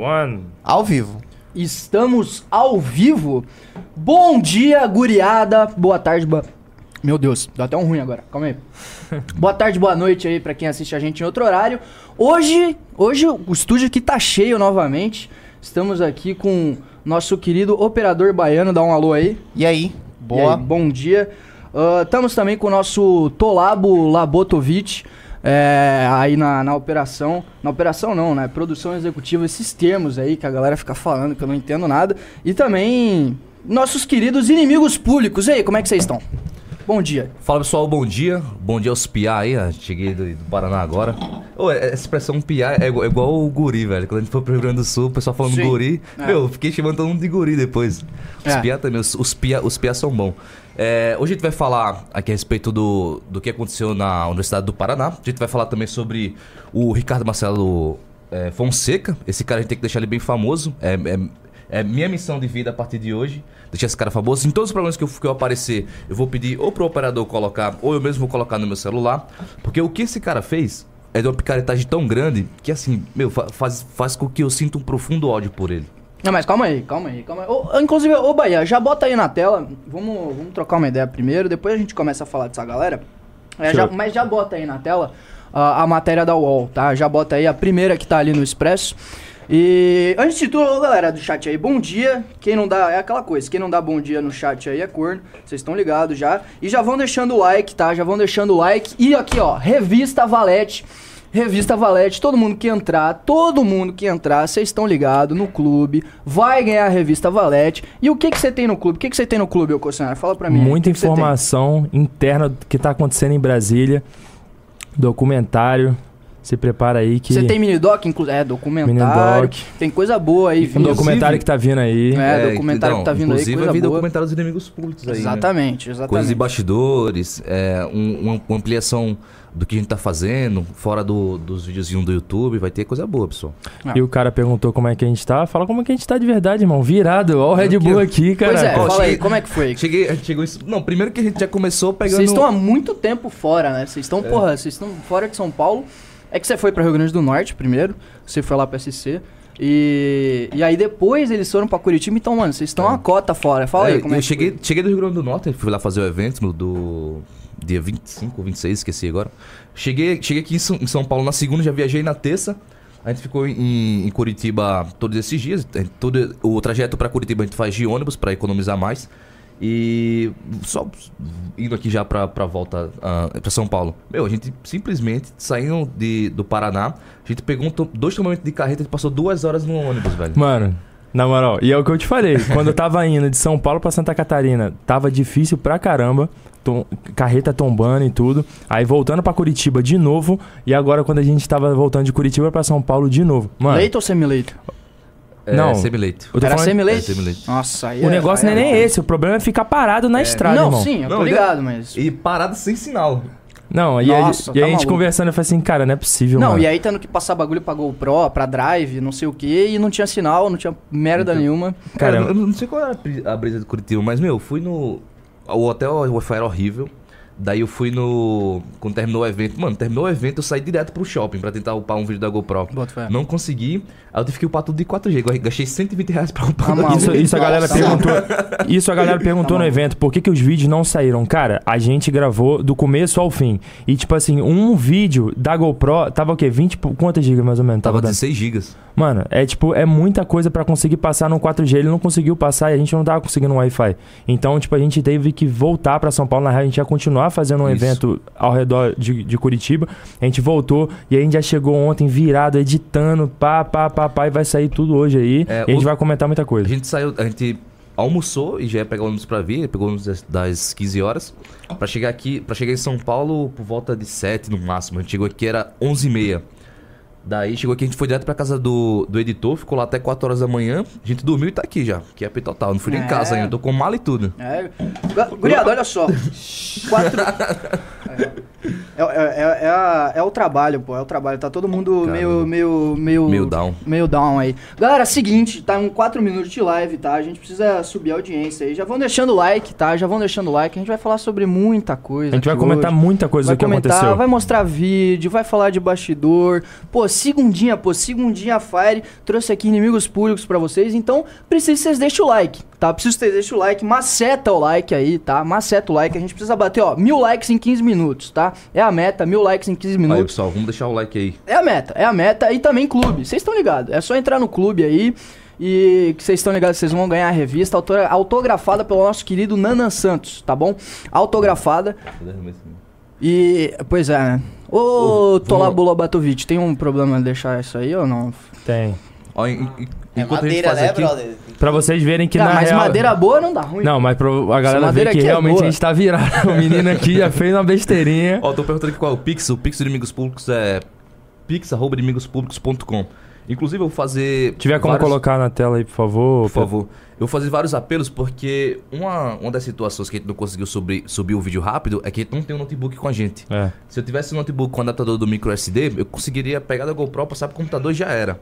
One. Ao vivo. Estamos ao vivo. Bom dia, guriada. Boa tarde, boa... Meu Deus, dá até um ruim agora. Calma aí. boa tarde, boa noite aí pra quem assiste a gente em outro horário. Hoje, hoje o estúdio aqui tá cheio novamente. Estamos aqui com nosso querido operador baiano. Dá um alô aí. E aí? E Boa. aí, bom dia. Ah, Estamos também com o nosso Tolabo Labotovic. É, aí na, na operação. Na operação não, né? Produção executiva, esses termos aí que a galera fica falando que eu não entendo nada. E também nossos queridos inimigos públicos. E aí, como é que vocês estão? Bom dia. Fala pessoal, bom dia. Bom dia aos piá aí, cheguei do, do Paraná agora. Ô, essa expressão piá é igual, é igual o guri, velho. Quando a gente foi pro Rio Grande do Sul, o pessoal falando Sim. guri. É. Meu, eu fiquei chamando todo mundo de guri depois. Os É. piá também, os, os piá, os piá são bons. É, hoje a gente vai falar aqui a respeito do, do que aconteceu na Universidade do Paraná. A gente vai falar também sobre o Ricardo Marcelo é, Fonseca. Esse cara a gente tem que deixar ele bem famoso. É, é, minha missão de vida a partir de hoje. Deixar esse cara famoso. Em todos os programas que eu, que eu aparecer, eu vou pedir ou pro operador colocar, ou eu mesmo vou colocar no meu celular. Porque o que esse cara fez é de uma picaretagem tão grande que, assim, meu, fa- faz, faz com que eu sinta um profundo ódio por ele. Não, mas calma aí, calma aí, calma aí. Ô, inclusive, ô Bahia, já bota aí na tela. Vamos, vamos trocar uma ideia primeiro, depois a gente começa a falar dessa galera. É, já- mas já bota aí na tela ah, a matéria da UOL, tá? Já bota aí a primeira que tá ali no Expresso. E antes de tudo, galera do chat aí, bom dia. Quem não dá, é aquela coisa, quem não dá bom dia no chat aí é corno. Vocês estão ligados já. E já vão deixando o like, tá? Já vão deixando o like. E aqui, ó, Revista Valete. Revista Valete, todo mundo que entrar, todo mundo que entrar, vocês estão ligados no clube, vai ganhar a revista Valete. E o que que você tem no clube? O que que você tem no clube, ô Cocionário? Fala pra mim. aí, Muita o que que informação interna do que tá acontecendo em Brasília. Documentário. Se prepara aí que. Você tem mini-doc, inclusive? É, documentário. Mini-doc. Tem coisa boa aí, um vindo. documentário que tá vindo aí. É, documentário que tá vindo aí, Inclusive, coisa vai vir boa. documentário dos inimigos públicos aí. né? Exatamente, exatamente. Coisas de bastidores, é, um- uma, uma ampliação do que a gente tá fazendo, fora do- dos videozinhos do YouTube, vai ter coisa boa, pessoal. Ah. E o cara perguntou como é que a gente tá. Fala como é que a gente tá de verdade, irmão. Virado. Ó o Red Bull aqui, cara. Pois é, Ó, fala aí, cheguei- como é que foi? Cheguei, a gente chegou isso. Não, primeiro que a gente já começou pegando. Vocês estão há muito tempo fora, né? Vocês É. estão, porra, vocês estão fora de São Paulo. É que você foi pra Rio Grande do Norte primeiro, você foi lá pra SC. E, e aí depois eles foram pra Curitiba, então, mano, vocês estão É. uma cota fora. Fala É, aí como eu é que cheguei, foi. cheguei do Rio Grande do Norte, fui lá fazer o evento no- do dia 25 ou 26, esqueci agora. Cheguei, cheguei aqui em São, em São Paulo na segunda, já viajei na terça. A gente ficou em, em Curitiba todos esses dias. Todo, o trajeto pra Curitiba a gente faz de ônibus pra economizar mais. E só indo aqui já pra, pra volta ah, pra São Paulo. Meu, a gente simplesmente saindo de, do Paraná, a gente pegou um to- dois tomamentos de carreta e passou duas horas no ônibus, velho. Mano, na moral, e é o que eu te falei. quando eu tava indo de São Paulo pra Santa Catarina, tava difícil pra caramba. tom- carreta tombando e tudo. Aí voltando pra Curitiba de novo. E agora quando a gente tava voltando de Curitiba pra São Paulo de novo. Mano, Leito ou semi-leito? É, não. semi-leito. eu Era falando- semi-leito? É, semi-leito. Nossa, aí o é- negócio não aí é nem esse. O problema é ficar parado na estrada, Não, irmão. sim, eu tô ligado, mas... E parado sem sinal. Não, e, aí- Nossa, e tá a gente conversando, eu falei assim, cara, não é possível, Não, mano. e aí tendo que passar bagulho pra GoPro, pra Drive, não sei o que, e não tinha sinal, não tinha merda Então- nenhuma. Cara, Cara, eu não sei qual era a bri- a brisa de Curitiba, mas, meu, eu fui no. O hotel o Wi-Fi era horrível. Daí eu fui no. Quando terminou o evento. Mano, terminou o evento, eu saí direto pro shopping pra tentar upar um vídeo da GoPro. Não consegui. Aí eu tive que upar tudo de 4G. Eu Gastei 120 reais pra upar. Ah. Isso, isso a galera perguntou. Isso a galera perguntou Tá no evento, por que, que os vídeos não saíram? Cara, a gente gravou do começo ao fim. E tipo assim, um vídeo da GoPro tava o quê? 20 por- quantas gigas mais ou menos? Tava dando? 16 gigas. Mano, é tipo, é muita coisa pra conseguir passar no 4G. Ele não conseguiu passar e a gente não tava conseguindo um Wi-Fi. Então, tipo, a gente teve que voltar pra São Paulo. Na real, a gente ia continuar fazendo um Isso. evento ao redor de, de Curitiba. A gente voltou e a gente já chegou ontem virado, editando, pá, pá, pá, pá, e vai sair tudo hoje aí. É, e a gente o- vai comentar muita A coisa. gente saiu, a gente almoçou e já ia pegar o ônibus pra vir, pegou o ônibus das, das 15 horas. Pra chegar aqui, para chegar em São Paulo por volta de 7 no máximo. A gente chegou aqui era 11h30. Daí chegou aqui, a gente foi direto pra casa do, do editor, ficou lá até 4 horas da manhã. A gente dormiu e tá aqui já, que é P total. Não fui nem É. em casa ainda, tô com mala e tudo. É. Gu- Guriado, olha só. Quatro. É. É, é, é, é a- é o trabalho, pô. É o trabalho. Tá todo mundo Caramba. meio, meio, meio. Meio down. Meio down aí. Galera, seguinte, tá em 4 minutos de live, tá? A gente precisa subir a audiência aí. Já vão deixando o like, tá? Já vão deixando o like. A gente vai falar sobre muita coisa. A gente vai comentar hoje. muita coisa Vai do que comentar, aconteceu. vai mostrar vídeo, vai falar de bastidor. Pô, segundinha, pô, segundinha Fire trouxe aqui inimigos públicos pra vocês. Então, preciso que vocês deixem o like, tá? Preciso que vocês deixem o like, maceta o like aí, tá? Maceta o like. A gente precisa bater, ó, mil likes em 15 minutos, tá? É a meta, mil likes em 15 Aí, minutos. pessoal, vamos deixar o like aí. É a meta, é a meta. E também clube. Vocês estão ligados? É só entrar no clube aí. E que vocês estão ligados, vocês vão ganhar a revista autografada pelo nosso querido Nanan Santos, tá bom? Autografada. E. Pois é, né? Ô, vamos- Bulobatovic, tem um problema de deixar isso aí ou não? Tem. Ó, en- en- É enquanto a gente madeira, faz né, aqui... brother? Pra vocês verem que Cara, na mas real... madeira boa não dá ruim. Não, mas pro, a galera ver que aqui é realmente boa. a gente tá virado. O menino aqui já fez uma besteirinha. Ó, tô perguntando aqui qual é o Pix. O Pix do Inimigos Públicos é pix.inimigospublicos.com. Inclusive, eu vou fazer... Se tiver como vários- colocar na tela aí, por favor. Por favor. Eu vou fazer vários apelos porque uma, uma das situações que a gente não conseguiu subir, subir o vídeo rápido é que a gente não tem um notebook com a gente. É. Se eu tivesse um notebook com adaptador do micro SD, eu conseguiria pegar da GoPro, passar pro computador e já era.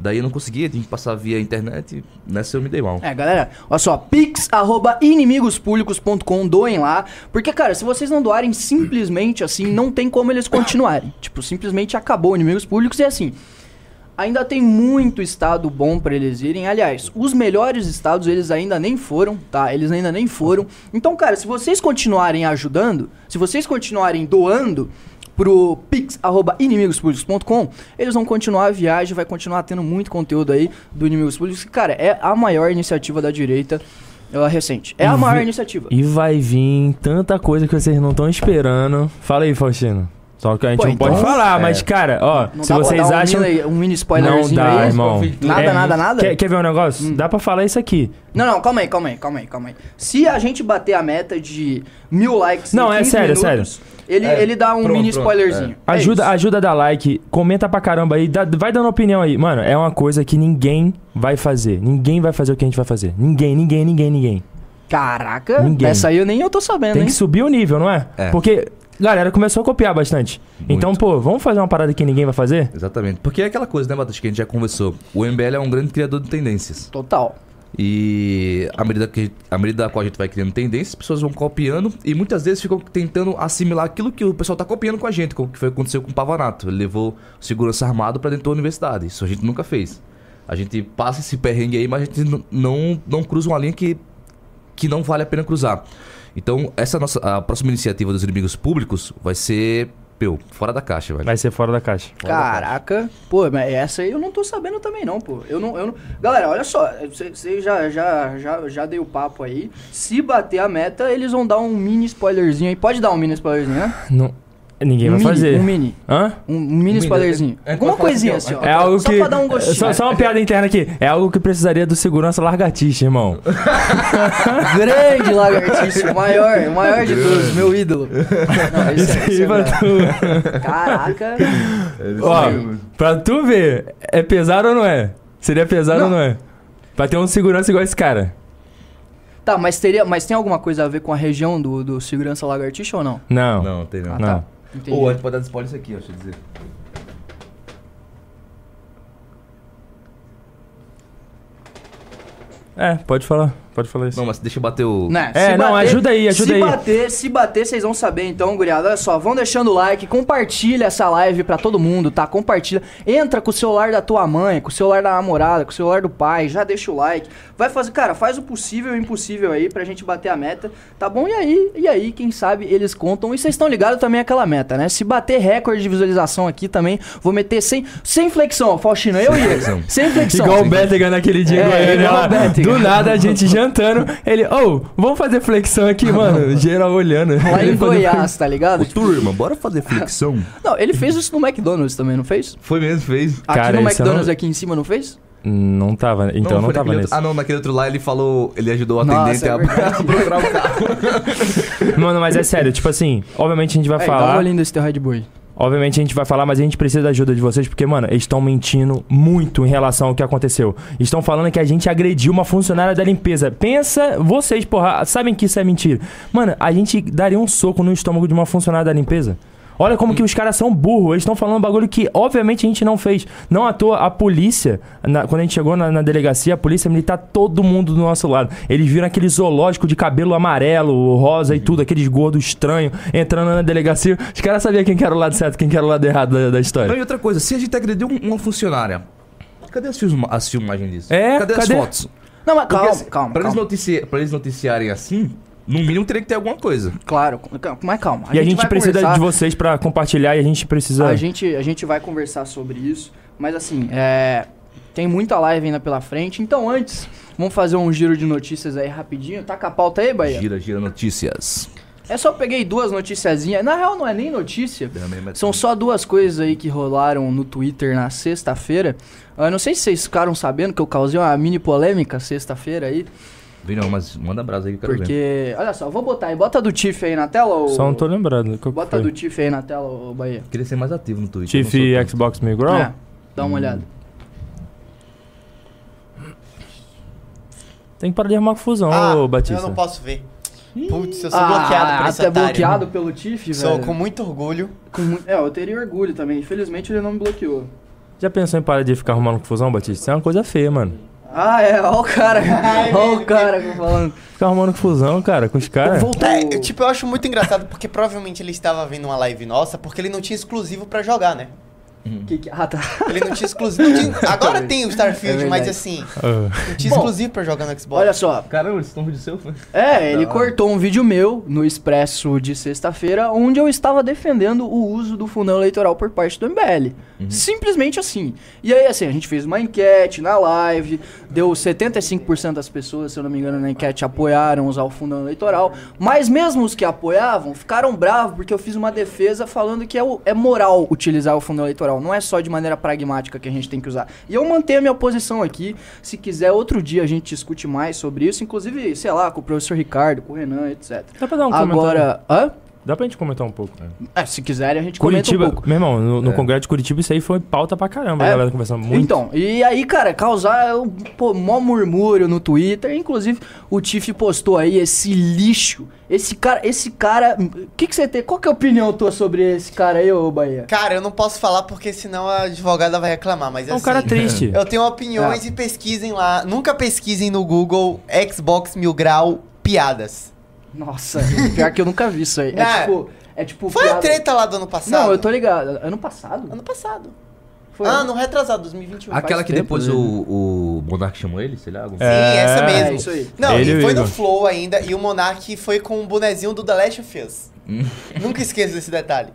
Daí eu não conseguia, tinha que passar via internet, nessa eu me dei mal. É, galera, olha só, pix.inimigospublicos.com, doem lá. Porque, cara, se vocês não doarem simplesmente assim, não tem como eles continuarem. tipo, simplesmente acabou Inimigos Públicos e assim. Ainda tem muito estado bom pra eles irem. Aliás, os melhores estados eles ainda nem foram, tá? Eles ainda nem foram. Então, cara, se vocês continuarem ajudando, se vocês continuarem doando pro pix@inimigospublicos.com, eles vão continuar a viagem, vai continuar tendo muito conteúdo aí do Inimigos Públicos. que, Cara, é a maior iniciativa da direita uh, recente. É a E maior vi- iniciativa. E vai vir tanta coisa que vocês não estão esperando. Fala aí, Faustino. Só que a gente Pô, não então- pode falar, É. mas, cara, ó, Não se dá pra vocês um acham. mini- um mini Não spoilerzinho dá, aí? irmão. Nada, É, nada, nada? Quer, quer ver um negócio? Dá pra falar isso aqui. Não, não, calma aí, calma aí, calma aí, calma aí. Se a gente bater a meta de mil likes Não, em é 15 sério, minutos, Ele, É, ele dá um pronto, mini pronto, spoilerzinho. É Ajuda, isso. ajuda a dar like, comenta pra caramba aí, dá- vai dando opinião aí. Mano, é uma coisa que ninguém vai fazer. Ninguém vai fazer o que a gente vai fazer. Ninguém, ninguém, ninguém, ninguém. Caraca, Ninguém. essa aí eu nem eu tô sabendo, Tem hein? que subir o nível, não é? É. Porque, galera, começou a copiar bastante. Muito. Então, pô, vamos fazer uma parada que ninguém vai fazer? Exatamente. Porque é aquela coisa, né, Matheus, que a gente já conversou. O MBL é um grande criador de tendências. Total. E à medida, que, à medida da qual a gente vai criando tendências, as pessoas vão copiando e muitas vezes ficam tentando assimilar aquilo que o pessoal tá copiando com a gente, como que foi aconteceu com o Pavanato. Ele levou segurança armado pra dentro da universidade. Isso a gente nunca fez. A gente passa esse perrengue aí, mas a gente n- não, não cruza uma linha que, que não vale a pena cruzar. Então, essa nossa a próxima iniciativa dos inimigos públicos vai ser, meu, fora da caixa, velho. Vai ser fora da caixa. Fora da caixa. Caraca. Pô, mas essa aí eu não tô sabendo também não, pô. Eu não, eu não... Galera, olha só, você já, já, já, já deu papo aí. Se bater a meta, eles vão dar um mini spoilerzinho aí. Pode dar um mini spoilerzinho, né? Não, ninguém um vai mini, fazer. Um mini. Hã? Um, um mini mini, spoilerzinho. é- é- Alguma coisinha assim, assim, ó. É algo só que. pra dar um gostinho. Só, só uma piada interna aqui. É algo que precisaria do segurança largatixa, irmão. Grande lagartixa, o maior, o maior de todos, meu ídolo. Não, Isso é- aí é tu. Caraca. Ó, pra tu ver, é pesado ou não é? Seria pesado Não. ou não é? Pra ter um segurança igual esse cara. Tá, mas, teria, mas tem alguma coisa a ver com a região do, do segurança lagartixa ou não? Não. Não, tem não. Ah, Não. Entendi. Ou a gente pode dar spoiler isso aqui, ó, deixa eu dizer. É, pode falar. Pode falar isso. Não, mas deixa eu bater o. Né, É, se não, ajuda aí, ajuda se aí. Bater, se bater, vocês vão saber então, guriada. Olha só, vão deixando o like, compartilha essa live pra todo mundo, tá? Compartilha. Entra com o celular da tua mãe, com o celular da namorada, com o celular do pai, já deixa o like. Vai fazer, cara, faz o possível e o impossível aí pra gente bater a meta, tá bom? E aí, e aí, quem sabe eles contam. E vocês estão ligados também àquela meta, né? Se bater recorde de visualização aqui também, vou meter sem, sem flexão, Faustino, eu Sem ele. flexão. Sem flexão. Igual o Bettigan naquele dia É, Goiânia igual. Do nada a gente jantando. Ele, ô, vamos fazer flexão aqui, mano. Geral olhando. Lá em Goiás, tá ligado? Ô, turma, bora fazer flexão? Não, ele fez isso no McDonald's também, não fez? Foi mesmo, fez. Aqui Cara, no McDonald's não- aqui em cima, não fez? Não tava, então não, foi tava nesse. outro- Ah, não, naquele outro lá ele falou. Ele ajudou o Nossa, atendente é a, verdade. a procurar o carro. Mano, mas é sério, tipo assim, obviamente a gente vai É, dá falar. uma olhinha desse teu Red Bull. Obviamente a gente vai falar, mas a gente precisa da ajuda de vocês, porque, mano, eles estão mentindo muito em relação ao que aconteceu. Estão falando que a gente agrediu uma funcionária da limpeza. Pensa, vocês, porra, sabem que isso é mentira. Mano, a gente daria um soco no estômago de uma funcionária da limpeza. Olha como que os caras são burros. Eles estão falando um bagulho que, obviamente, a gente não fez. Não à toa, a polícia, na- quando a gente chegou na, na delegacia, a polícia militar, todo mundo do nosso lado. Eles viram aquele zoológico de cabelo amarelo, rosa e tudo, aqueles gordos estranhos, entrando na delegacia. Os caras sabiam quem que era o lado certo, quem que era o lado errado da, da Não, história. e outra coisa, se a gente agrediu um- uma funcionária, cadê as, filma- as filmagens disso? É, cadê, cadê? as fotos? Não, mas calma, assim, calma, pra, Eles calma. notici- pra eles noticiarem assim, no mínimo teria que ter alguma coisa. Claro, calma, mas calma. e a gente vai precisa conversar- de vocês pra compartilhar e a gente precisa. A gente, a gente vai conversar sobre isso, mas assim, é, tem muita live ainda pela frente. Então, antes, vamos fazer um giro de notícias aí rapidinho. Tá com a pauta aí, Bahia? Gira, gira notícias. É só peguei duas noticiazinhas. Na real, não é nem notícia. É São só duas coisas aí que rolaram no Twitter na sexta-feira. Eu não sei se vocês ficaram sabendo que eu causei uma mini polêmica sexta-feira aí. Vi não, mas manda brasa aí que eu quero ver. Porque, olha só, vou botar aí. Bota do Tiff aí na tela, ou... Só não tô que Bota foi? do Tiff aí na tela, ô Bahia. Queria ser mais ativo no Twitter. Tiff sou e. Xbox Migral? É, dá uma olhada. Tem que parar de arrumar confusão, Ah, ô Batista. eu não posso ver. Putz, eu sou Ah, bloqueado por esse até otário. bloqueado pelo Tiff, Sou velho. com muito orgulho. Com mu- É, eu teria orgulho também. Infelizmente ele não me bloqueou. Já pensou em parar de ficar arrumando confusão, Batista? Isso é uma coisa feia, mano. Ah, é, ó o cara. ó o cara falando. Ficar arrumando confusão, cara, com os caras. Voltou. É, eu, tipo, eu acho muito engraçado porque provavelmente ele estava vendo uma live nossa porque ele não tinha exclusivo pra jogar, né? Que que- Ah, tá. Ele não tinha exclusivo. não tinha- agora tem o Starfield, É mas assim, Ah. não tinha Bom, exclusivo pra jogar no Xbox. Olha só. Caramba, esse tom vídeo seu foi. É, ele hora. cortou um vídeo meu no Expresso de sexta-feira, onde eu estava defendendo o uso do fundão eleitoral por parte do MBL. Simplesmente assim. E aí, assim, a gente fez uma enquete na live, deu 75% das pessoas, se eu não me engano, na enquete apoiaram usar o fundão eleitoral. Mas mesmo os que apoiavam ficaram bravos porque eu fiz uma defesa falando que é, o- é moral utilizar o fundão eleitoral. Não é só de maneira pragmática que a gente tem que usar. E eu mantenho a minha posição aqui. Se quiser, outro dia a gente discute mais sobre isso. Inclusive, sei lá, com o professor Ricardo, com o Renan, etc. Dá pra dar um comentário? Agora, hã? Dá pra gente comentar um pouco. É, se quiserem, a gente Curitiba, comenta um pouco. meu irmão, no, no É. Congresso de Curitiba isso aí foi pauta pra caramba, É. a galera conversando muito. Então, e aí, cara, causar um pô, mó murmúrio no Twitter. Inclusive, o Tiff postou aí esse lixo. Esse cara, esse cara. O que, que você tem? Qual que é a opinião tua sobre esse cara aí, ô Bahia? Cara, eu não posso falar porque senão a advogada vai reclamar, mas é um assim... cara triste. Eu tenho opiniões Ah. e pesquisem lá. Nunca pesquisem no Google Xbox Mil Grau piadas. Nossa, pior que eu nunca vi isso aí. É tipo. É tipo. Foi a piada- treta lá do ano passado? Não, eu tô ligado. Ano passado? Ano passado. Foi. Ah, no retrasado, 2021. Aquela que tempo, depois né? o, o Monark chamou ele, sei lá. algum- Sim, É, essa mesmo. é isso aí. Não, Ele e o foi no. Flow ainda, e o Monark foi com o bonezinho do The Last of Us. Nunca esqueço desse detalhe.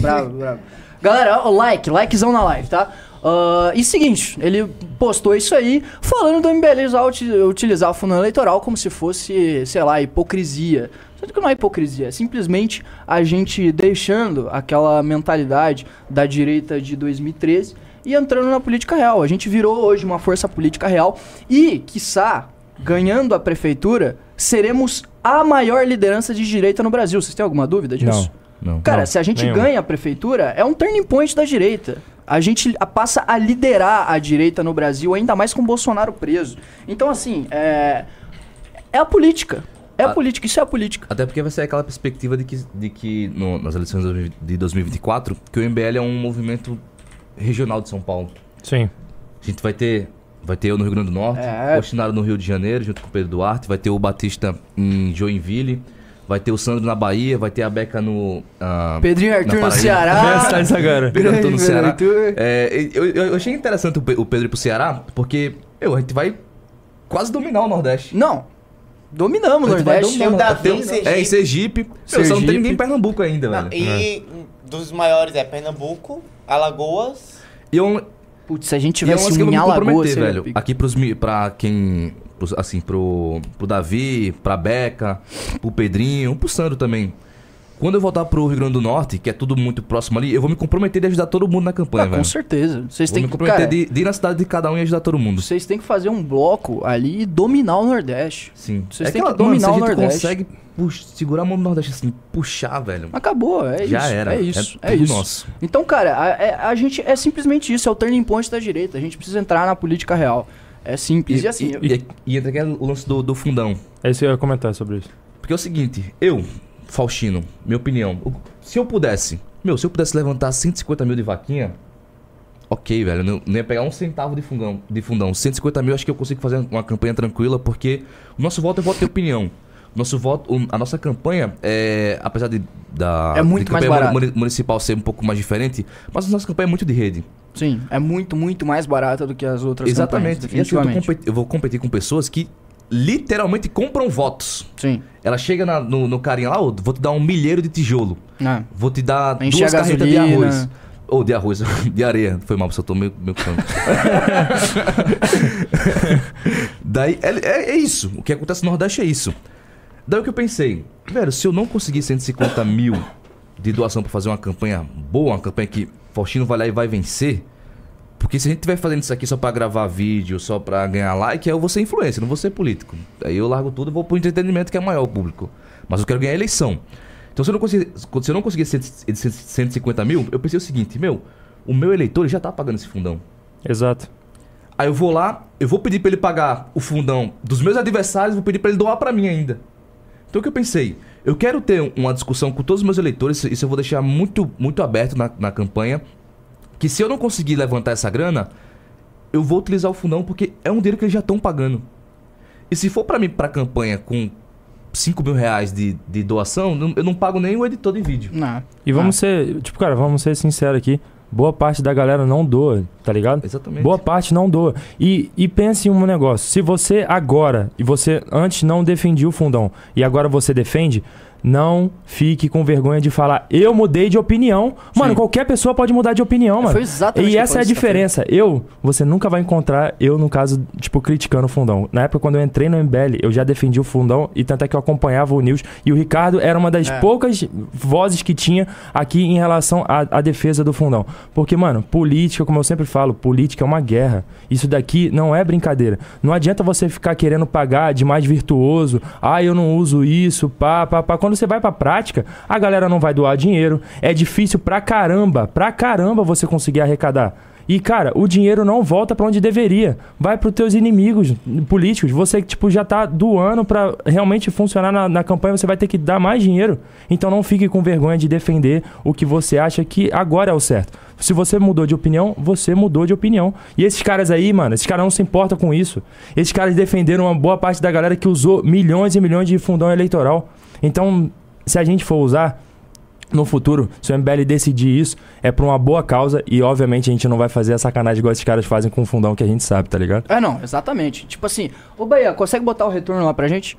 Bravo, bravo. Galera, ó, like, likezão na live, tá? Ah, e seguinte, ele postou isso aí falando do MBL utilizar o fundo eleitoral como se fosse, sei lá, hipocrisia. Só que não é hipocrisia, é simplesmente a gente deixando aquela mentalidade da direita de 2013 e entrando na política real. A gente virou hoje uma força política real e, quiçá, ganhando a prefeitura, seremos a maior liderança de direita no Brasil. Vocês têm alguma dúvida disso? Não. Não. Cara, Não, se a gente nenhuma. ganha a prefeitura, é um turning point da direita. A gente a- passa a liderar a direita no Brasil, ainda mais com o Bolsonaro preso. Então, assim, é. É a política. É a Ah. política, isso é a política. Até porque vai ser aquela perspectiva de que, de que no- nas eleições de 2024, que o MBL é um movimento regional de São Paulo. Sim. A gente vai ter, vai ter eu no Rio Grande do Norte, É. o Chinaro no Rio de Janeiro, junto com o Pedro Duarte, vai ter o Batista em Joinville, vai ter o Sandro na Bahia, vai ter a Beca no... ah, Pedrinho Arthur no. Ceará. Essa, essa agora. Pedro Arthur no Ceará. É, eu, eu- eu achei interessante o Pe- o Pedro ir pro Ceará, porque eu, a gente vai quase dominar o Nordeste. Não. Dominamos o Nordeste. dominar o Davi Tem- em Sergipe. É, em Sergipe. Meu, só não tem ninguém em Pernambuco ainda, Não, velho. e um dos maiores é Pernambuco, Alagoas. E eu, Putz, se a gente é um tivesse eu em Alagoas, velho. Aqui pros, pra quem. Pros- assim, pro, pro Davi, pra Beca, pro Pedrinho, pro Sandro também. Quando eu voltar pro Rio Grande do Norte, que é tudo muito próximo ali, eu vou me comprometer de ajudar todo mundo na campanha, Ah, com velho. certeza. Vocês têm me comprometer cara, de, de ir na cidade de cada um e ajudar todo mundo. vocês têm que fazer um bloco ali e dominar o Nordeste. Sim. Vocês é têm que, que dominar mano, o a Nordeste. consegue pux- segurar a mão do Nordeste assim, puxar, velho. Acabou, é Já isso. era. É isso, é, tudo isso. nosso. Então, cara, a, é- a gente é simplesmente isso, é o turning point da direita. A gente precisa entrar na política real. É simples. E, assim, eu- e, e entra aquele lance do, do fundão. É isso que eu ia comentar sobre isso. Porque é o seguinte, eu, Faustino, minha opinião, se eu pudesse, Meu, se eu pudesse levantar 150 mil de vaquinha, ok, velho. eu Não, não ia pegar um centavo de fundão. De fundão. 150 mil, acho que eu consigo fazer uma campanha tranquila, porque o nosso voto é voto de opinião. Nosso voto, a nossa campanha, é, apesar de, da É muito de mais barato. municipal ser um pouco mais diferente, mas a nossa campanha é muito de rede. Sim, é muito, muito mais barata do que as outras Exatamente. campanhas, E assim, eu, eu vou competir com pessoas que literalmente compram votos. Sim. Ela chega na- no, no carinha lá, ô, vou te dar um milheiro de tijolo. É. Vou te dar Encher duas carretas de arroz. Ou de arroz, de areia. Foi mal, porque eu tô meio, meio canto. Daí, é, é- é isso. O que acontece no Nordeste é isso. Daí o que eu pensei, velho, se eu não conseguir 150 mil de doação pra fazer uma campanha boa, uma campanha que Faustino vai lá e vai vencer, porque se a gente estiver fazendo isso aqui só pra gravar vídeo, só pra ganhar like, aí eu vou ser influencer, não vou ser político. Aí eu largo tudo e vou pro entretenimento que é maior o público. Mas eu quero ganhar a eleição. Então se eu não conseguir, se eu não conseguir 100 150 mil, eu pensei o seguinte, meu, o meu eleitor ele já tá pagando esse fundão. Exato. Aí eu vou lá, eu vou pedir pra ele pagar o fundão dos meus adversários, vou pedir pra ele doar pra mim ainda. Então o que eu pensei? Eu quero ter uma discussão com todos os meus eleitores, isso eu vou deixar muito, muito aberto na, na campanha, que se eu não conseguir levantar essa grana, eu vou utilizar o fundão porque é um dinheiro que eles já estão pagando. E se for pra mim pra campanha com 5 mil reais de, de doação, eu não pago nem o editor de vídeo. Não. E vamos ser, tipo, cara, vamos ser sinceros aqui. Boa parte da galera não doa, tá ligado? Exatamente. Boa parte não doa. E, e pense em um negócio. Se você agora, e você antes não defendia o fundão, e agora você defende, não fique com vergonha de falar, eu mudei de opinião. Mano, Sim. qualquer pessoa pode mudar de opinião, mano. Foi exatamente E essa é a diferença. Eu, você nunca vai encontrar, eu, no caso, tipo, criticando o fundão. Na época, quando eu entrei no MBL, eu já defendi o fundão e tanto é que eu acompanhava o News. E o Ricardo era uma das É. poucas vozes que tinha aqui em relação à, à defesa do fundão. Porque, mano, política, como eu sempre falo, política é uma guerra. Isso daqui não é brincadeira. Não adianta você ficar querendo pagar de mais virtuoso. Ah, eu não uso isso, pá, pá, pá. Quando você vai pra prática, a galera não vai doar dinheiro. É difícil pra caramba, pra caramba você conseguir arrecadar. E, cara, o dinheiro não volta pra onde deveria. Vai pros teus inimigos políticos. Você, tipo, já tá doando pra realmente funcionar na, na campanha, você vai ter que dar mais dinheiro. Então não fique com vergonha de defender o que você acha que agora é o certo. Se você mudou de opinião, você mudou de opinião. E esses caras aí, mano, esses caras não se importam com isso. Esses caras defenderam uma boa parte da galera que usou milhões e milhões de fundão eleitoral. Então, se a gente for usar, no futuro, se o MBL decidir isso, é pra uma boa causa e, obviamente, a gente não vai fazer a sacanagem igual esses caras fazem com o fundão que a gente sabe, tá ligado? É, não, exatamente. Tipo assim, ô Bahia, consegue botar o retorno lá pra gente?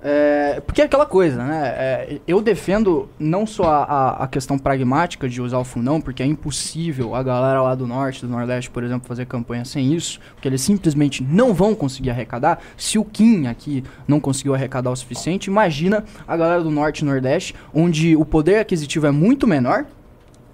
É, porque é aquela coisa, né? É, eu defendo não só a, a- questão pragmática de usar o fundão, porque é impossível a galera lá do norte, do nordeste, por exemplo, fazer campanha sem isso, porque eles simplesmente não vão conseguir arrecadar. Se o Kim aqui não conseguiu arrecadar o suficiente, imagina a galera do norte e nordeste, onde o poder aquisitivo é muito menor,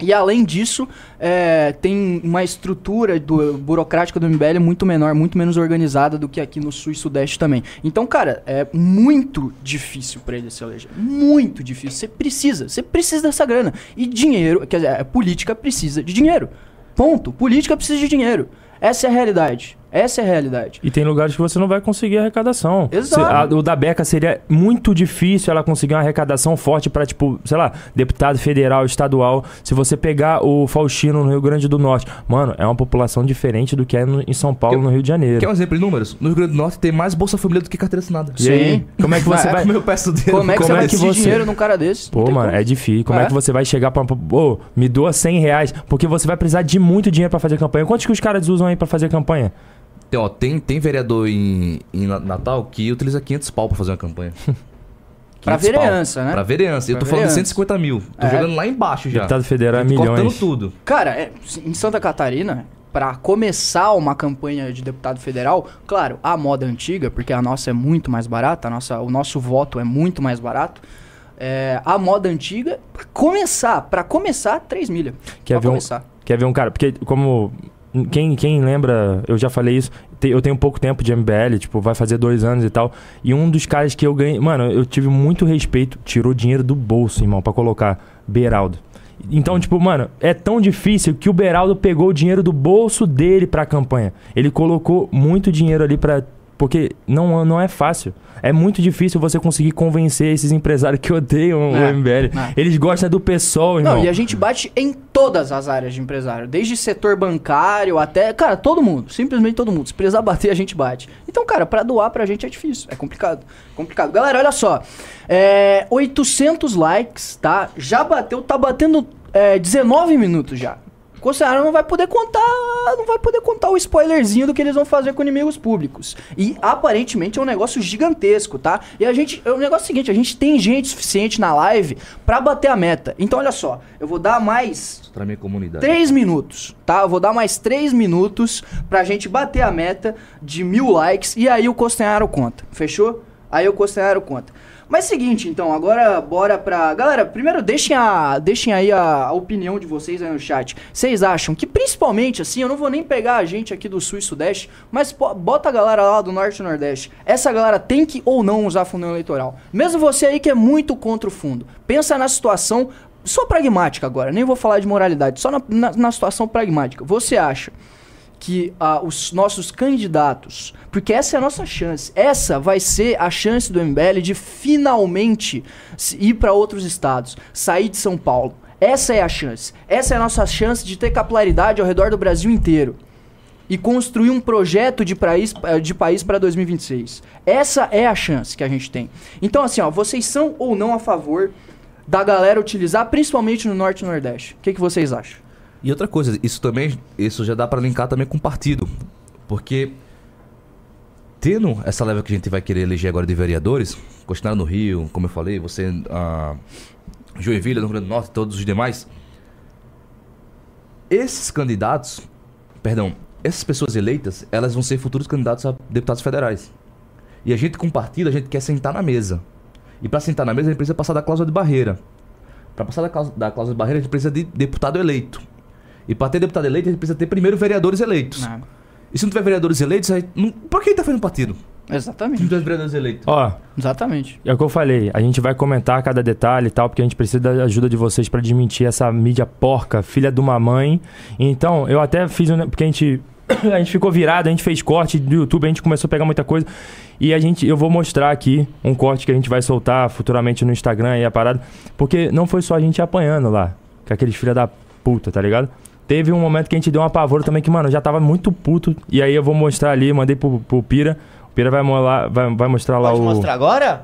e além disso, é, tem uma estrutura do, burocrática do MBL muito menor, muito menos organizada do que aqui no Sul e Sudeste também. Então, cara, é muito difícil pra ele se eleger. Muito difícil. Você precisa, você precisa dessa grana. E dinheiro, quer dizer, a política precisa de dinheiro. Ponto. Política precisa de dinheiro. Essa é a realidade. Essa é a realidade. E tem lugares que você não vai conseguir arrecadação. Exato. Se- a- o da Beca seria muito difícil ela conseguir uma arrecadação forte pra, tipo, sei lá, deputado federal, estadual. Se você pegar o Faustino no Rio Grande do Norte, mano, é uma população diferente do que é no- em São Paulo, Quer- no Rio de Janeiro. Quer um exemplo de números? No Rio Grande do Norte tem mais Bolsa Família do que carteira assinada. Aí, como é que você vai. Como eu peço dinheiro? Como é que como você é vai que decidir você- dinheiro num cara desse? Pô, mano, como. é difícil. Como é. É? que você vai chegar pra. Pô, me doa 100 reais? Porque você vai precisar de muito dinheiro pra fazer campanha. Quantos que os caras usam aí pra fazer campanha? Tem, ó, tem, tem vereador em, em Na- Natal que utiliza 500 pau pra fazer uma campanha. Pra 500 pau. vereança, né? Pra vereança. Eu Pra tô falando de vereança. 150 mil. Tô É. jogando lá embaixo já. Deputado federal é tô Cortando milhões. tudo. Cara, é, em Santa Catarina, pra começar uma campanha de deputado federal, claro, a moda antiga, porque a nossa é muito mais barata, a nossa, o nosso voto é muito mais barato. É, a moda antiga, pra começar, pra começar, 3 milha. Quer pra ver um- começar. Quer ver um cara? Porque, como. Quem, quem lembra, eu já falei isso, eu tenho pouco tempo de MBL, tipo, vai fazer dois anos e tal. E um dos caras que eu ganhei. Mano, eu tive muito respeito, tirou dinheiro do bolso, irmão, pra colocar Beraldo. Então, tipo, mano, é tão difícil que o Beraldo pegou o dinheiro do bolso dele pra campanha. Ele colocou muito dinheiro ali pra Porque não, não é fácil. É muito difícil você conseguir convencer esses empresários que odeiam É, o MBL. é. Eles gostam do PSOL, irmão. Não, e a gente bate em todas as áreas de empresário, desde setor bancário até, cara, todo mundo, simplesmente todo mundo. Se precisar bater, a gente bate. Então, cara, pra doar pra gente é difícil, é complicado, complicado. Galera, olha só, é, 800 likes, tá? Já bateu, tá batendo é, 19 minutos já. O Bolsonaro não vai poder contar, não vai poder contar o spoilerzinho do que eles vão fazer com inimigos públicos. E aparentemente é um negócio gigantesco, tá? E a gente, é o negócio seguinte, a gente tem gente suficiente na live pra bater a meta. Então olha só, eu vou dar mais Pra minha comunidade. 3 minutos, tá? Eu vou dar mais 3 minutos pra gente bater a meta de mil likes e aí o Costanharo conta. Fechou? Aí o Costanharo conta. Mas seguinte, então, agora bora pra. Galera, primeiro deixem, a, deixem aí a, a opinião de vocês aí no chat. Vocês acham que, principalmente, assim, eu não vou nem pegar a gente aqui do Sul e Sudeste, mas bota a galera lá do Norte e Nordeste. Essa galera tem que ou não usar fundo eleitoral. Mesmo você aí que é muito contra o fundo. Pensa na situação só pragmática agora, nem vou falar de moralidade, só na, na- na situação pragmática. Você acha que ah, os nossos candidatos, porque essa é a nossa chance, essa vai ser a chance do MBL de finalmente ir para outros estados, sair de São Paulo. Essa é a chance. Essa é a nossa chance de ter capilaridade ao redor do Brasil inteiro e construir um projeto de país eh, de país para 2026. Essa é a chance que a gente tem. Então assim, ó, vocês são ou não a favor da galera utilizar, principalmente no Norte e Nordeste? O que, que vocês acham? E outra coisa, isso também, isso já dá pra linkar também com o partido. Porque tendo essa leva que a gente vai querer eleger agora de vereadores, Costinário no Rio, como eu falei, você, a Joinville, no Rio Grande do Norte, todos os demais, esses candidatos, perdão, essas pessoas eleitas, elas vão ser futuros candidatos a deputados federais. E a gente com partido, a gente quer sentar na mesa. E pra sentar na mesa, a gente precisa passar da cláusula de barreira. Pra passar da cláusula de barreira, a gente precisa de deputado eleito. E pra ter deputado eleito, a gente precisa ter primeiro vereadores eleitos. E se não tiver vereadores eleitos, aí, não, por que tá fazendo partido? Se não Exatamente. tiver vereadores eleitos. Ó, Exatamente. é o que eu falei. A gente vai comentar cada detalhe e tal, porque a gente precisa da ajuda de vocês pra desmentir essa mídia porca, filha de uma mãe. Então, eu até fiz um. Porque a gente. A gente ficou virado, a gente fez corte do YouTube, a gente começou a pegar muita coisa. E a gente, eu vou mostrar aqui um corte que a gente vai soltar futuramente no Instagram e a parada. Porque não foi só a gente apanhando lá, com aqueles filha da puta, tá ligado? Teve um momento que a gente deu um apavoro também, que, mano, eu já tava muito puto. E aí eu vou mostrar ali, mandei pro, pro Pira. O Pira vai, molar, vai, vai mostrar lá Pode o. mostrar agora?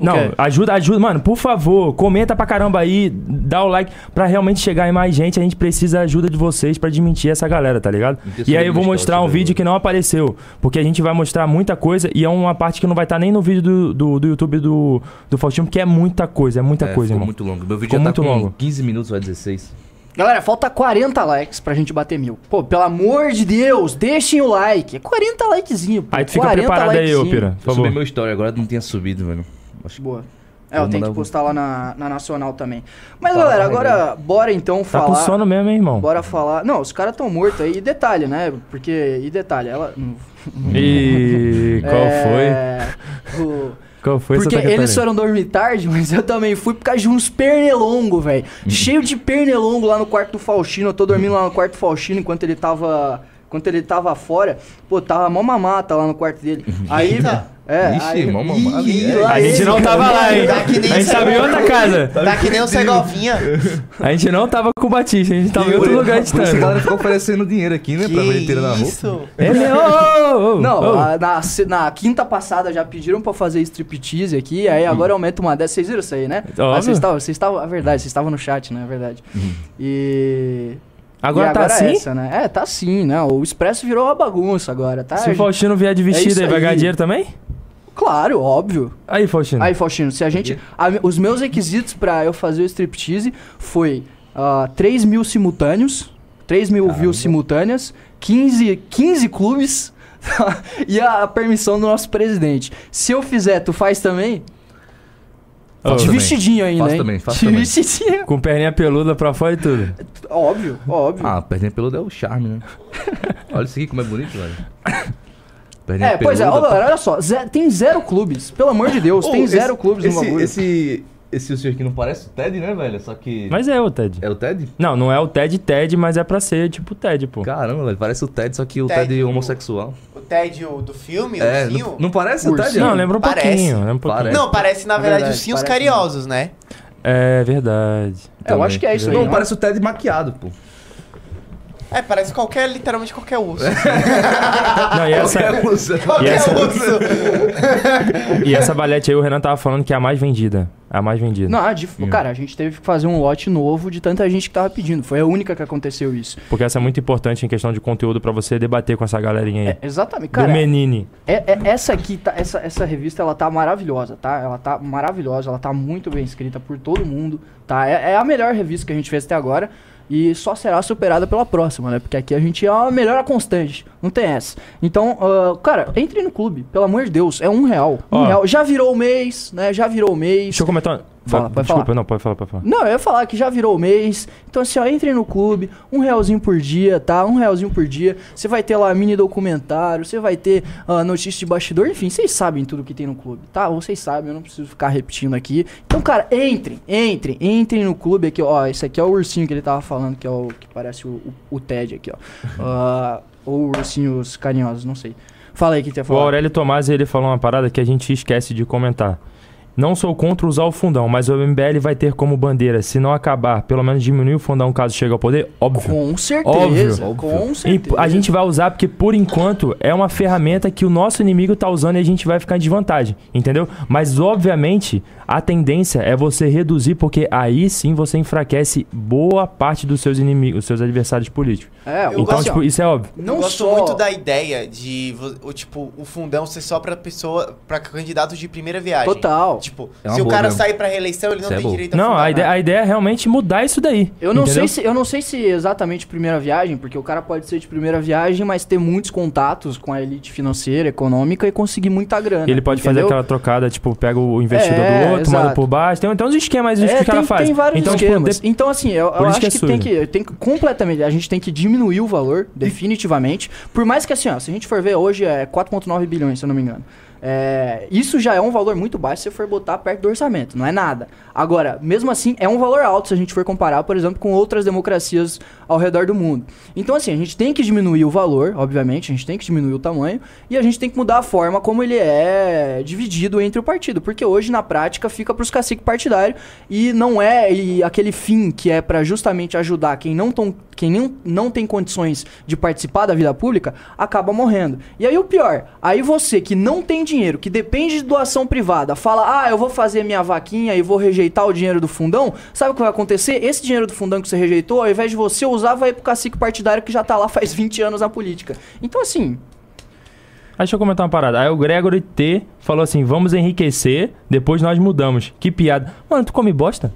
Não, quê? ajuda, ajuda. Mano, por favor, comenta pra caramba aí, dá o like pra realmente chegar em mais gente. A gente precisa da ajuda de vocês pra desmentir essa galera, tá ligado? E aí eu vou mostrar um vídeo que não apareceu. Porque a gente vai mostrar muita coisa e é uma parte que não vai estar nem no vídeo do, do, do YouTube do, do Faustino, porque é muita coisa, é muita É, coisa, ficou irmão. muito longo. Meu vídeo Ficou já tá muito com longo. 15 minutos, vai 16. Galera, falta 40 likes pra gente bater mil. Pô, pelo amor de Deus, deixem o like. É 40 likezinho, pô. Aí tu fica 40 preparado aí, ô. Pira, por Eu subi favor. meu story agora, não tinha subido, velho. Acho Boa. É, eu tenho que postar lá na, na Nacional também. Mas, Fala, galera, agora bora então Tá falar... com sono mesmo, hein, irmão? Bora falar... Não, os caras tão mortos aí. E detalhe, né? Porque... E detalhe, ela... E qual É, o- foi? Qual foi Porque eles foram dormir tarde, mas eu também fui por causa de uns pernilongo, velho. Hum. Cheio de pernilongo lá no quarto do Faustino. Eu tô dormindo lá no quarto do Faustino enquanto ele tava. Enquanto ele tava fora. Pô, tava mó mamata lá no quarto dele. Aí. Eita. É, Ixi, aí, mó mamata. É, A gente não tava lá, hein? Tá que nem A gente tava em outra casa. Tá que nem o Segovinha. A gente não tava com o Batista, a gente tava em outro lugar Por isso que a distante. galera ficou oferecendo dinheiro aqui, né? pra vender na roupa. isso? É ô, ô, ô, Não, a- na, na quinta passada já pediram pra fazer striptease aqui, aí agora aumenta uma dessa. Vocês viram isso aí, né? Hum. Vocês estavam, vocês estavam, a verdade, vocês estavam no chat, né? É verdade. E. Agora e tá agora assim? É, essa, né? é, tá assim, né? O Expresso virou uma bagunça agora, tá? Se o Faustino vier de vestido isso aí, vai ganhar dinheiro também? Claro, óbvio. Aí, Faustino. Aí, Faustino, se a gente. a- os meus requisitos pra eu fazer o striptease foi ah, 3 mil simultâneos, 3 mil views simultâneas, 15, 15 clubes e a, permissão do nosso presidente. Se eu fizer, tu faz também? Ô, de também. vestidinho ainda, Faço hein? também, faço de também. vestidinho. Com perninha peluda pra fora e tudo. Óbvio, óbvio. Ah, perninha peluda é o charme, né? Olha isso aqui como é bonito, velho. Perninha é, pois é, peluda, galera, olha só, ze- tem zero clubes. Pelo amor de Deus, Ô, tem esse- zero clubes no esse, bagulho. Esse, esse ursinho aqui não parece o Ted, né, velho? Só que. Mas é o Ted. É o Ted? Não, não é o Ted Ted, mas é pra ser tipo Ted, pô. Caramba, velho, parece o Ted, só que o Ted, Ted, o- homossexual. O Ted o do filme, o É, ursinho? não, não parece o. Ted? Não, lembra um Parece. pouquinho. Lembra um pouquinho. Parece. Não, parece na É verdade verdade, ursinhos parece carinhosos, né? É verdade. É, eu acho que é isso aí. Não, parece o Ted maquiado, pô. É, parece qualquer, literalmente qualquer urso. Não, e essa, Qualquer coisa. qualquer essa- urso. e essa valete aí, o Renan tava falando que é a mais vendida. A mais vendida. Não, de- cara, a gente teve que fazer um lote novo de tanta gente que tava pedindo. Foi a única que aconteceu isso. Porque essa é muito importante em questão de conteúdo pra você debater com essa galerinha aí. É, exatamente, Do cara. Menine. É, é- essa aqui, tá, essa, essa revista, ela tá maravilhosa, tá? Ela tá maravilhosa, ela tá muito bem escrita por todo mundo, tá? É, é a melhor revista que a gente fez até agora e só será superada pela próxima, né? Porque aqui a gente é uma melhora constante, não tem essa. Então, ah, cara, entre no clube, pelo amor de Deus, é um real. Um real. Já virou o mês, né? Já virou o mês. Deixa eu comentar. Fala, pode Desculpa, falar. não, pode falar, pode falar. Não, eu ia falar que já virou o mês. Então, assim, ó, entrem no clube, um realzinho por dia, tá? Um realzinho por dia. Você vai ter lá mini documentário, você vai ter ah, notícia de bastidor, enfim, vocês sabem tudo que tem no clube, tá? Vocês sabem, eu não preciso ficar repetindo aqui. Então, cara, entrem, entrem, entrem no clube aqui, ó. Esse aqui é o ursinho que ele tava falando, que é o que parece o, o, o Ted aqui, ó. Ah, ou ursinhos carinhosos, não sei. Fala aí o que você ia O falar. Aurélio Tomás, ele falou uma parada que a gente esquece de comentar. Não sou contra usar o fundão, mas o MBL vai ter como bandeira, se não acabar, pelo menos diminuir o fundão caso chegue ao poder, óbvio. Com certeza, Óbvio. com E certeza. a gente vai usar porque, por enquanto, é uma ferramenta que o nosso inimigo tá usando e a gente vai ficar em desvantagem, entendeu? Mas, obviamente, a tendência é você reduzir, porque aí sim você enfraquece boa parte dos seus inimigos, dos seus adversários políticos. É, então, gosto- tipo, isso é óbvio. Eu não gosto só... muito da ideia de, o, tipo, o fundão ser só pra pessoa, pra candidatos de primeira viagem. Total. Tipo, É uma se o cara mesmo. sair pra reeleição, ele não Isso é tem boa. direito a Não, a ideia, a ideia é realmente mudar isso daí. Eu não, entendeu? sei se, eu não sei se exatamente primeira viagem, porque o cara pode ser de primeira viagem, mas ter muitos contatos com a elite financeira, econômica e conseguir muita grana. Ele pode fazer entendeu? aquela trocada, tipo, pega o investidor É, do outro, manda por baixo. Tem, tem uns esquemas que É, o cara tem, faz. tem vários então, tipo, esquemas. de- Então, assim, eu, eu acho que é que, tem que tem que completamente. A gente tem que diminuir o valor, definitivamente. Por mais que, assim, ó, se a gente for ver hoje é 4,9 bilhões, se eu não me engano. É, isso já é um valor muito baixo se você for botar perto do orçamento, não é nada. Agora, mesmo assim, é um valor alto se a gente for comparar, por exemplo, com outras democracias ao redor do mundo. Então, assim, a gente tem que diminuir o valor, obviamente, a gente tem que diminuir o tamanho, e a gente tem que mudar a forma como ele é dividido entre o partido, porque hoje, na prática, fica pros caciques partidários e não é e aquele fim que é pra justamente ajudar quem não, tom, quem não tem condições de participar da vida pública, acaba morrendo. E aí o pior, aí você que não tem dinheiro, que depende de doação privada, fala, ah, eu vou fazer minha vaquinha e vou rejeitar o dinheiro do fundão, sabe o que vai acontecer? Esse dinheiro do fundão que você rejeitou, ao invés de você usar, vai pro cacique partidário que já tá lá faz 20 anos na política. Então assim, deixa eu comentar uma parada. Aí o Gregory T falou assim: vamos enriquecer, depois nós mudamos. Que piada. Mano, tu come bosta?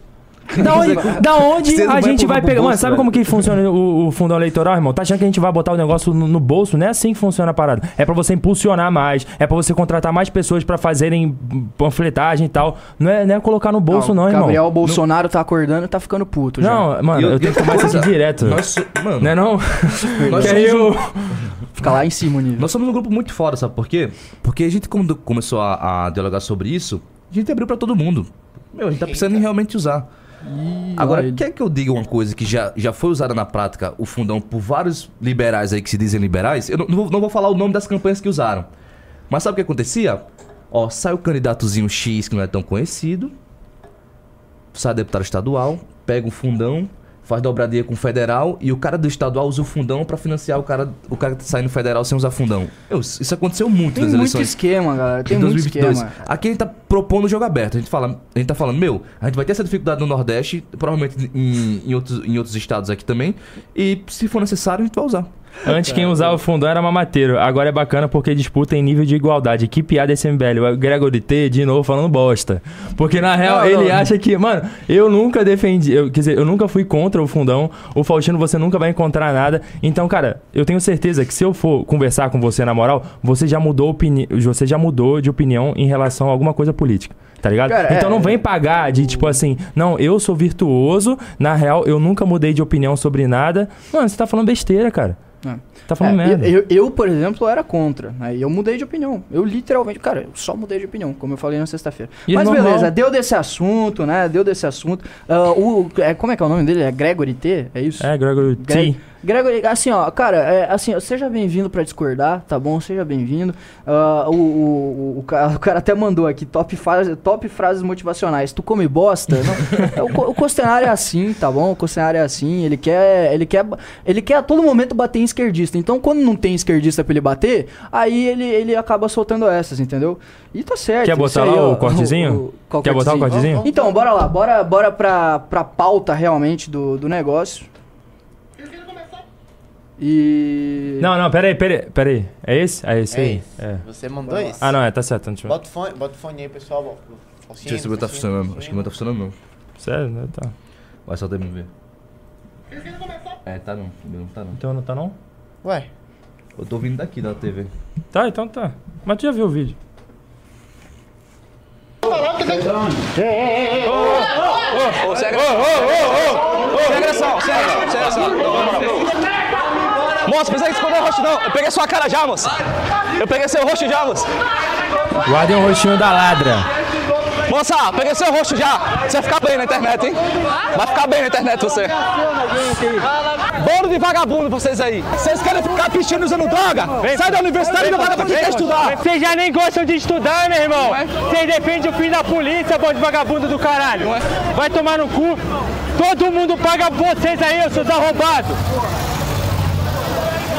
Da onde, da onde não a gente vai pegar. Mano, sabe como que funciona o, o fundão eleitoral, irmão? Tá achando que a gente vai botar o negócio no, no bolso? Não é assim que funciona a parada. É pra você impulsionar mais, é pra você contratar mais pessoas pra fazerem panfletagem e tal. Não é, não é colocar no bolso, não, irmão. Gabriel Bolsonaro tá acordando e tá ficando puto já. Não, mano, eu e tenho que tomar isso aqui direto. Nós, mano, Não é não? nós que um- eu... Fica lá em cima nível. Nós somos um grupo muito foda, sabe por quê? Porque a gente, quando começou a, a dialogar sobre isso, a gente abriu pra todo mundo. Meu, a gente tá precisando em realmente usar. Agora, ele. quer que eu diga uma coisa que já, já foi usada na prática, o fundão, por vários liberais aí que se dizem liberais? Eu não, não vou, não vou falar o nome das campanhas que usaram. Mas sabe o que acontecia? Ó, sai o candidatozinho X que não é tão conhecido, sai deputado estadual, pega o fundão, faz dobradinha com o federal e o cara do estadual usa o fundão pra financiar o cara, o cara que sai no federal sem usar fundão. Eu, isso aconteceu muito Tem nas muito eleições. esquema, galera. Tem muito 2022. esquema. Aqui a gente tá propondo o jogo aberto. A gente, fala, a gente tá falando, meu, a gente vai ter essa dificuldade no Nordeste, provavelmente em, em, outros, em outros estados aqui também. E se for necessário, a gente vai usar. Antes quem usava o fundão era mamateiro. Agora é bacana porque disputa em nível de igualdade. Que piada esse MBL. O Gregory T, de novo, falando bosta. Porque na real Não, ele não. acha que... Mano, eu nunca defendi... Eu, quer dizer, eu nunca fui contra o fundão. O Faustino você nunca vai encontrar nada. Então, cara, eu tenho certeza que se eu for conversar com você na moral, você já mudou, opini... você já mudou de opinião em relação a alguma coisa política. Tá ligado? Cara, então é- não vem pagar de tipo assim, não, eu sou virtuoso, na real eu nunca mudei de opinião sobre nada. Mano, você tá falando besteira, cara. Tá falando É, merda. eu, eu- por exemplo, era contra. Aí eu mudei de opinião. Eu literalmente, cara, eu só mudei de opinião, como eu falei na sexta-feira. É Mas normal. beleza, deu desse assunto, né? Deu desse assunto. Ah, o, é, como é que é o nome dele? É Gregory T? É isso? É, Gregory Greg- T. Gregory, assim, ó, cara, é, assim, ó, seja bem-vindo pra discordar, tá bom? Seja bem-vindo. Ah, o, o, o, o ca- o cara até mandou aqui top, frase, top frases motivacionais. Tu come bosta? Não. o, o Costenário é assim, tá bom? O Costenário é assim. Ele quer, ele quer, ele quer a todo momento bater em esquerdista. Então, quando não tem esquerdista pra ele bater, aí ele, ele acaba soltando essas, entendeu? E tá certo. Quer botar aí, lá ó, o cortezinho? Quer botar o cortezinho? cortezinho? Então, bora lá, bora, bora pra, pra pauta realmente do, do negócio. E. Não, não, peraí, peraí, peraí. É esse? É esse É aí. esse. É. Você mandou esse? Ah, não, é, tá certo. Deixa eu... Bota o fone, bota o fone aí, pessoal. o Deixa eu ver se o meu tá funcionando. focinho. Acho que o meu tá funcionando não. Sério, né? Tá. Vai só terminar ver. É, tá não. O meu não tá não. Então não tá não? Ué, Eu tô vindo daqui da TV. Tá, então tá. Mas tu já viu o vídeo? Sem agressão, sem agressão, sem agressão. Moço, precisa esconder o rosto não. Eu peguei sua cara já, moço. Eu peguei seu rosto já, moço. Guardem o rostinho da ladra. Moça, peguei seu rosto já. Você vai ficar bem na internet, hein? Vai ficar bem na internet você. Bolo de vagabundo vocês aí. Vocês querem ficar pichando usando droga? Sai da universidade e não vai pra quem quer estudar. Vocês já nem gostam de estudar, meu irmão. Vocês defendem o fim da polícia, bando de vagabundo do caralho. Vai tomar no cu. Todo mundo paga vocês aí, seus arrombados.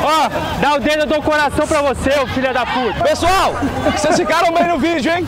Ó, dá o dedo, eu dou o coração pra você, ô filho da puta. Pessoal, vocês ficaram bem no vídeo, hein?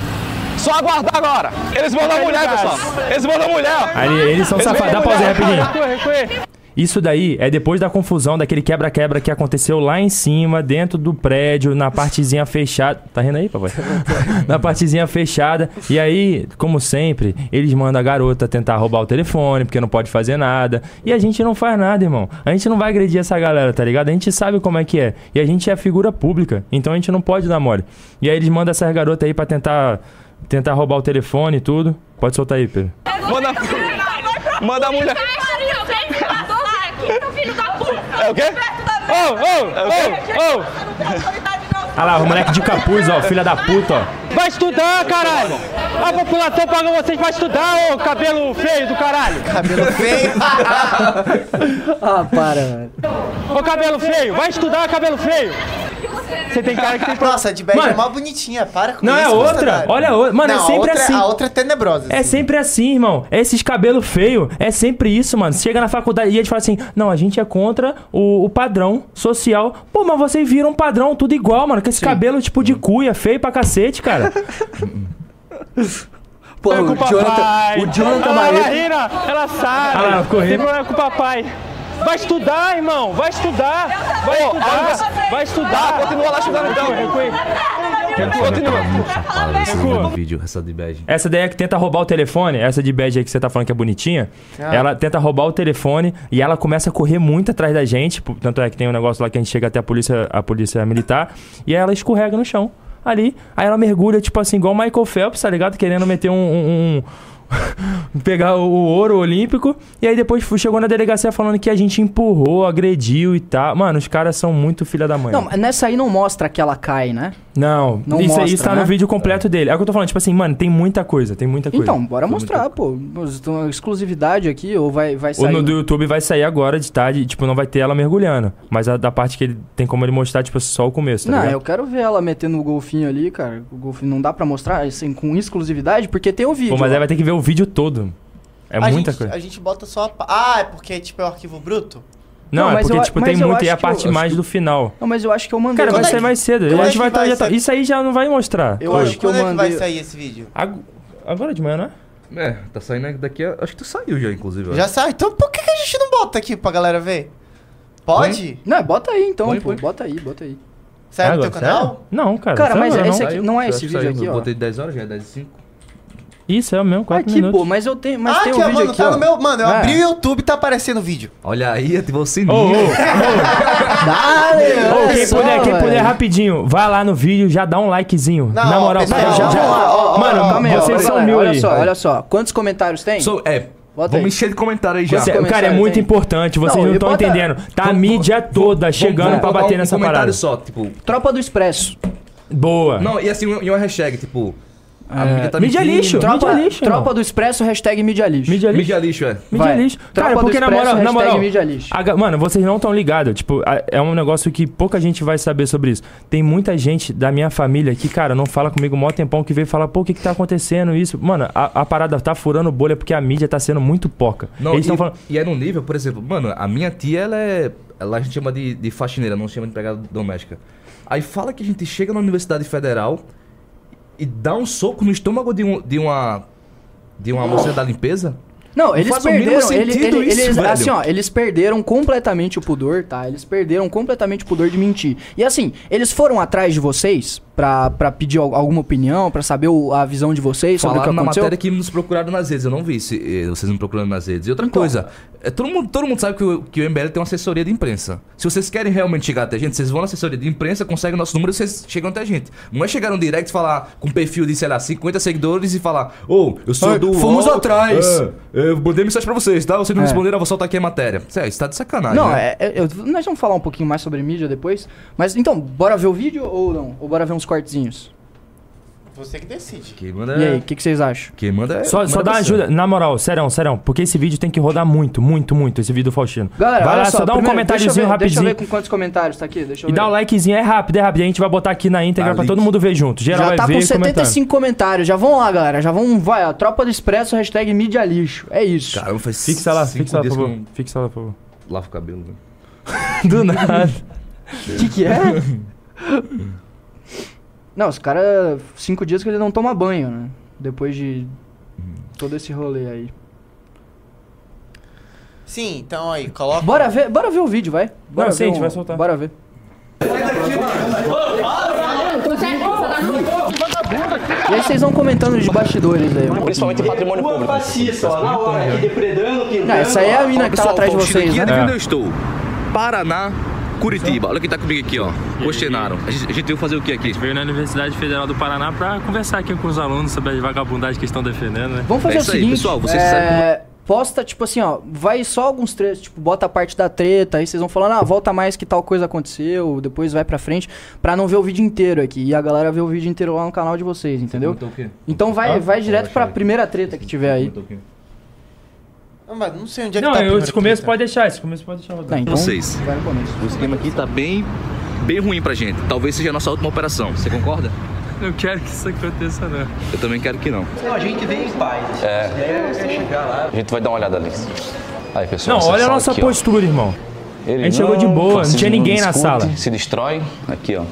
Só aguardar agora. Eles vão dar mulher, pessoal. Eles vão dar mulher. ó. Aí, eles são safados. Dá pausa aí rapidinho. Recuê, recuê. Isso daí é depois da confusão, daquele quebra-quebra que aconteceu lá em cima, dentro do prédio, na partezinha fechada. Tá rindo aí, papai? na partezinha fechada. E aí, como sempre, eles mandam a garota tentar roubar o telefone, porque não pode fazer nada. E a gente não faz nada, irmão. A gente não vai agredir essa galera, tá ligado? A gente sabe como é que é. E a gente é figura pública. Então a gente não pode dar mole. E aí eles mandam essas garotas aí pra tentar. Tentar roubar o telefone e tudo. Pode soltar aí, Pedro. Manda, manda a mulher. É o quê? Ô, ô, ô, ô. Ah lá, o moleque de capuz, ó, filha da puta, ó. Vai estudar, caralho. A população paga vocês pra estudar, ô cabelo feio do caralho. cabelo feio. Ah, para, velho. Ô cabelo feio, vai estudar, cabelo feio. Você tem cara que tem Nossa, a de bad Mano. é mó bonitinha. Para com Não, isso. é outra. Olha a outra. Mano, é Não, a sempre outra- assim. A outra é tenebrosa. É assim. sempre assim, irmão. Esses cabelo feio, é sempre isso, mano. Chega na faculdade e eles falam assim: não, a gente é contra o, o padrão social. Pô, mas vocês viram um padrão tudo igual, mano. Com esse cabelo tipo de cuia, feio pra cacete, cara. Pô, É com o Jonathan, papai. o Jonathan ela, ela Barreto. rira, ela sabe. Ah rindo. Tem problema com o papai. Vai estudar, irmão. Vai estudar. Vai estudar. Vai estudar. Continua lá estudando então. Continua. Vídeo, essa de bad. Essa daí é que tenta roubar o telefone, essa de badge aí que você tá falando que é bonitinha. Ela tenta roubar o telefone e ela começa a correr muito atrás da gente. pô, Tanto é que tem um negócio lá que a gente chega até a polícia, a polícia militar. E ela escorrega no chão. Ali. Aí ela mergulha, tipo assim, igual o Michael Phelps, tá ligado? Querendo meter um. um- um- pegar o ouro olímpico. E aí depois chegou na delegacia falando que a gente empurrou, agrediu e tal. Mano, os caras são muito filha da mãe. Não, nessa aí não mostra que ela cai, né? Não, Não isso, mostra, isso tá né? no vídeo completo dele. É o que eu tô falando, tipo assim, mano, tem muita coisa, tem muita coisa. Então, bora Tem mostrar, pô. Então, Exclusividade aqui, ou vai, vai sair... no do YouTube vai sair agora de tarde, tipo, não vai ter ela mergulhando. Mas a da parte que ele tem como ele mostrar, tipo, só o começo, tá Não, ligado? eu quero ver ela metendo o golfinho ali, cara. O golfinho não dá pra mostrar assim, com exclusividade, porque tem o vídeo. Pô, mas ó. aí vai ter que ver o vídeo todo. É a muita gente, coisa. A gente bota só a... pa- Ah, é porque tipo, é o arquivo bruto? Não, Não, é porque, eu- tipo, tem eu muito e a eu- parte acho mais que- do final. Não, mas eu acho que eu mandei. Cara, vai Quando é sair que- mais cedo. quando A é gente que vai vai já tá- sair? Isso aí já não vai mostrar. Eu hoje. acho que eu Quando é que vai mandei- sair esse vídeo? Ag- Agora de manhã, não é? É, tá saindo daqui. a- Acho que tu saiu já, inclusive. eu Já acho. sai? Então por que, que a gente não bota aqui pra galera ver? Pode? Não, bota aí então, Põe, pô. põe. Bota aí, bota aí. Sai no Agora, teu canal? Não, cara. Cara, mas não. esse aqui- Saiu, não é eu esse vídeo saiu. aqui, Eu ó. botei 10 horas, já é 10 e 5. Isso, é o mesmo, 4 Aqui, minutos. pô, mas eu tenho. Mas ah, tem aqui, um ó, vídeo mano, aqui, tá ó. no meu. Mano, eu É. abri o YouTube e tá aparecendo o vídeo. Olha aí, ativou o sininho. Ô, ô, ô, Dale, Ô, olha quem só, puder, quem velho. puder rapidinho, vai lá no vídeo, já dá um likezinho. Não, Na moral, pessoal, já, já- lá, ó, ó, Mano, ó, Calma vocês ó, são galera, mil olha aí. só, olha só. Quantos comentários tem? So- é, Bota Vamos encher de comentário aí já. Você- cara, é muito tem. importante, vocês Não, estão entendendo. Tá a mídia toda chegando pra bater um nessa comentário parada. só, tipo... Tropa do Expresso. Boa. Não, e assim, e uma hashtag, tipo... A É, mídia tá mídia lixo. Tropa, Mídia lixo, tropa do Expresso, hashtag mídia lixo. Mídia lixo. Mídia lixo, é. Mídia Vai. lixo. Tropa Cara, do porque na Expresso, moral, na moral mídia lixo. a mano, vocês não estão ligados. Tipo, a- é um negócio que pouca gente vai saber sobre isso. Tem muita gente da minha família que, cara, não fala comigo o maior tempão que veio falar, pô, o que que tá acontecendo isso? Mano, a, a parada tá furando bolha porque a mídia tá sendo muito poca. Não, Eles e, estão falando. e é num nível, por exemplo, mano, a minha tia, ela é. Ela a gente chama de, de faxineira, não chama de empregada doméstica. Aí fala que a gente chega na Universidade Federal e dá um soco no estômago de, um, de uma. De uma moça da limpeza. Não, eles perderam. Ele, ele- isso, eles, velho. assim, ó, eles perderam completamente o pudor, tá? Eles perderam completamente o pudor de mentir. E assim, eles foram atrás de vocês pra, pra pedir al- alguma opinião, pra saber o- a visão de vocês sobre o que Falaram na aconteceu? matéria que nos procuraram nas redes. Eu não vi se, eh, vocês me procurando nas redes. E outra coisa, é, todo, mundo, todo mundo sabe que o, que o MBL tem uma assessoria de imprensa. Se vocês querem realmente chegar até a gente, vocês vão na assessoria de imprensa, conseguem nosso número e vocês chegam até a gente. Não é chegar no direct e falar com perfil de, sei lá, 50 seguidores e falar: Ô, eu sou Ai, do. fomos UOL, atrás." é, eu mandei mensagem pra vocês, tá? Vocês não É. responderam, eu vou soltar aqui a matéria. Sério, isso tá de sacanagem. Não, né? é, é- eu- nós vamos falar um pouquinho mais sobre mídia depois. Mas então, bora ver o vídeo ou não? Ou bora ver uns cortezinhos? Você que decide. Quem manda E aí, é. o que, que vocês acham? Quem manda é. Só, manda só dá você. ajuda, na moral, serão, serão, porque esse vídeo tem que rodar muito, muito, muito, esse vídeo do Faustino. Galera, vai olha lá, só, dá um primeiro, comentáriozinho deixa eu ver, rapidinho. Deixa eu ver com quantos comentários tá aqui, deixa eu E ver. dá o likezinho, é rápido, é rápido. A gente vai botar aqui na íntegra Tá, pra link. todo mundo ver junto. Geral Já vai tá ver com e comentando. 75 comentários. Já vão lá, galera. Já vão. Vai, ó. Tropa do Expresso, hashtag mídia lixo. É isso. Caramba, faz Fixa lá, cinco fixa lá, por dias que eu favor. não Fixa lá, por favor. lavo o cabelo, né? Do nada. O que, que é? não, os caras. Cinco dias que ele não toma banho, né? Depois de todo esse rolê aí. Sim, então aí, coloca. Bora ver, bora ver o vídeo, vai. Bora Não, sim, ver a gente um- vai soltar. Bora ver. E aí vocês vão comentando de bastidores aí. um. Principalmente em patrimônio público. Fascista, ó, na hora aqui depredando, pintando. Não, essa aí é a mina que tava atrás de vocês, aqui, né? É. onde eu estou? Paraná, Curitiba. Olha quem tá comigo aqui, ó. Questionaram. A gente, a gente veio fazer o que aqui? Veio na Universidade Federal do Paraná pra conversar aqui com os alunos sobre a vagabundagem que estão defendendo, né? Vamos fazer É o isso aí, seguinte. pessoal, vocês é, Posta, tipo assim, ó, vai só alguns trechos, tipo, bota a parte da treta, aí vocês vão falando, ah, volta mais que tal coisa aconteceu, depois vai pra frente, pra não ver o vídeo inteiro aqui. E a galera vê o vídeo inteiro lá no canal de vocês, entendeu? Comentou o quê? Então vai, Ah, vai direto pra primeira treta que tiver aí. Não, mas não sei onde é que Não, tá a eu, primeira esse começo treta. pode deixar, esse começo pode deixar rodar. Tá, então Vocês. vai no começo. O esquema aqui tá bem, bem ruim pra gente. Talvez seja a nossa última operação. Você concorda? Não quero que isso aconteça, não. Eu também quero que não. Não, a gente veio em paz. Assim. É. é chegar lá. A gente vai dar uma olhada ali. Aí, pessoal. Não, olha a nossa aqui, ó. postura, irmão. Ele A gente chegou de boa, não tinha ninguém na discute, sala. Se destrói. Aqui, ó.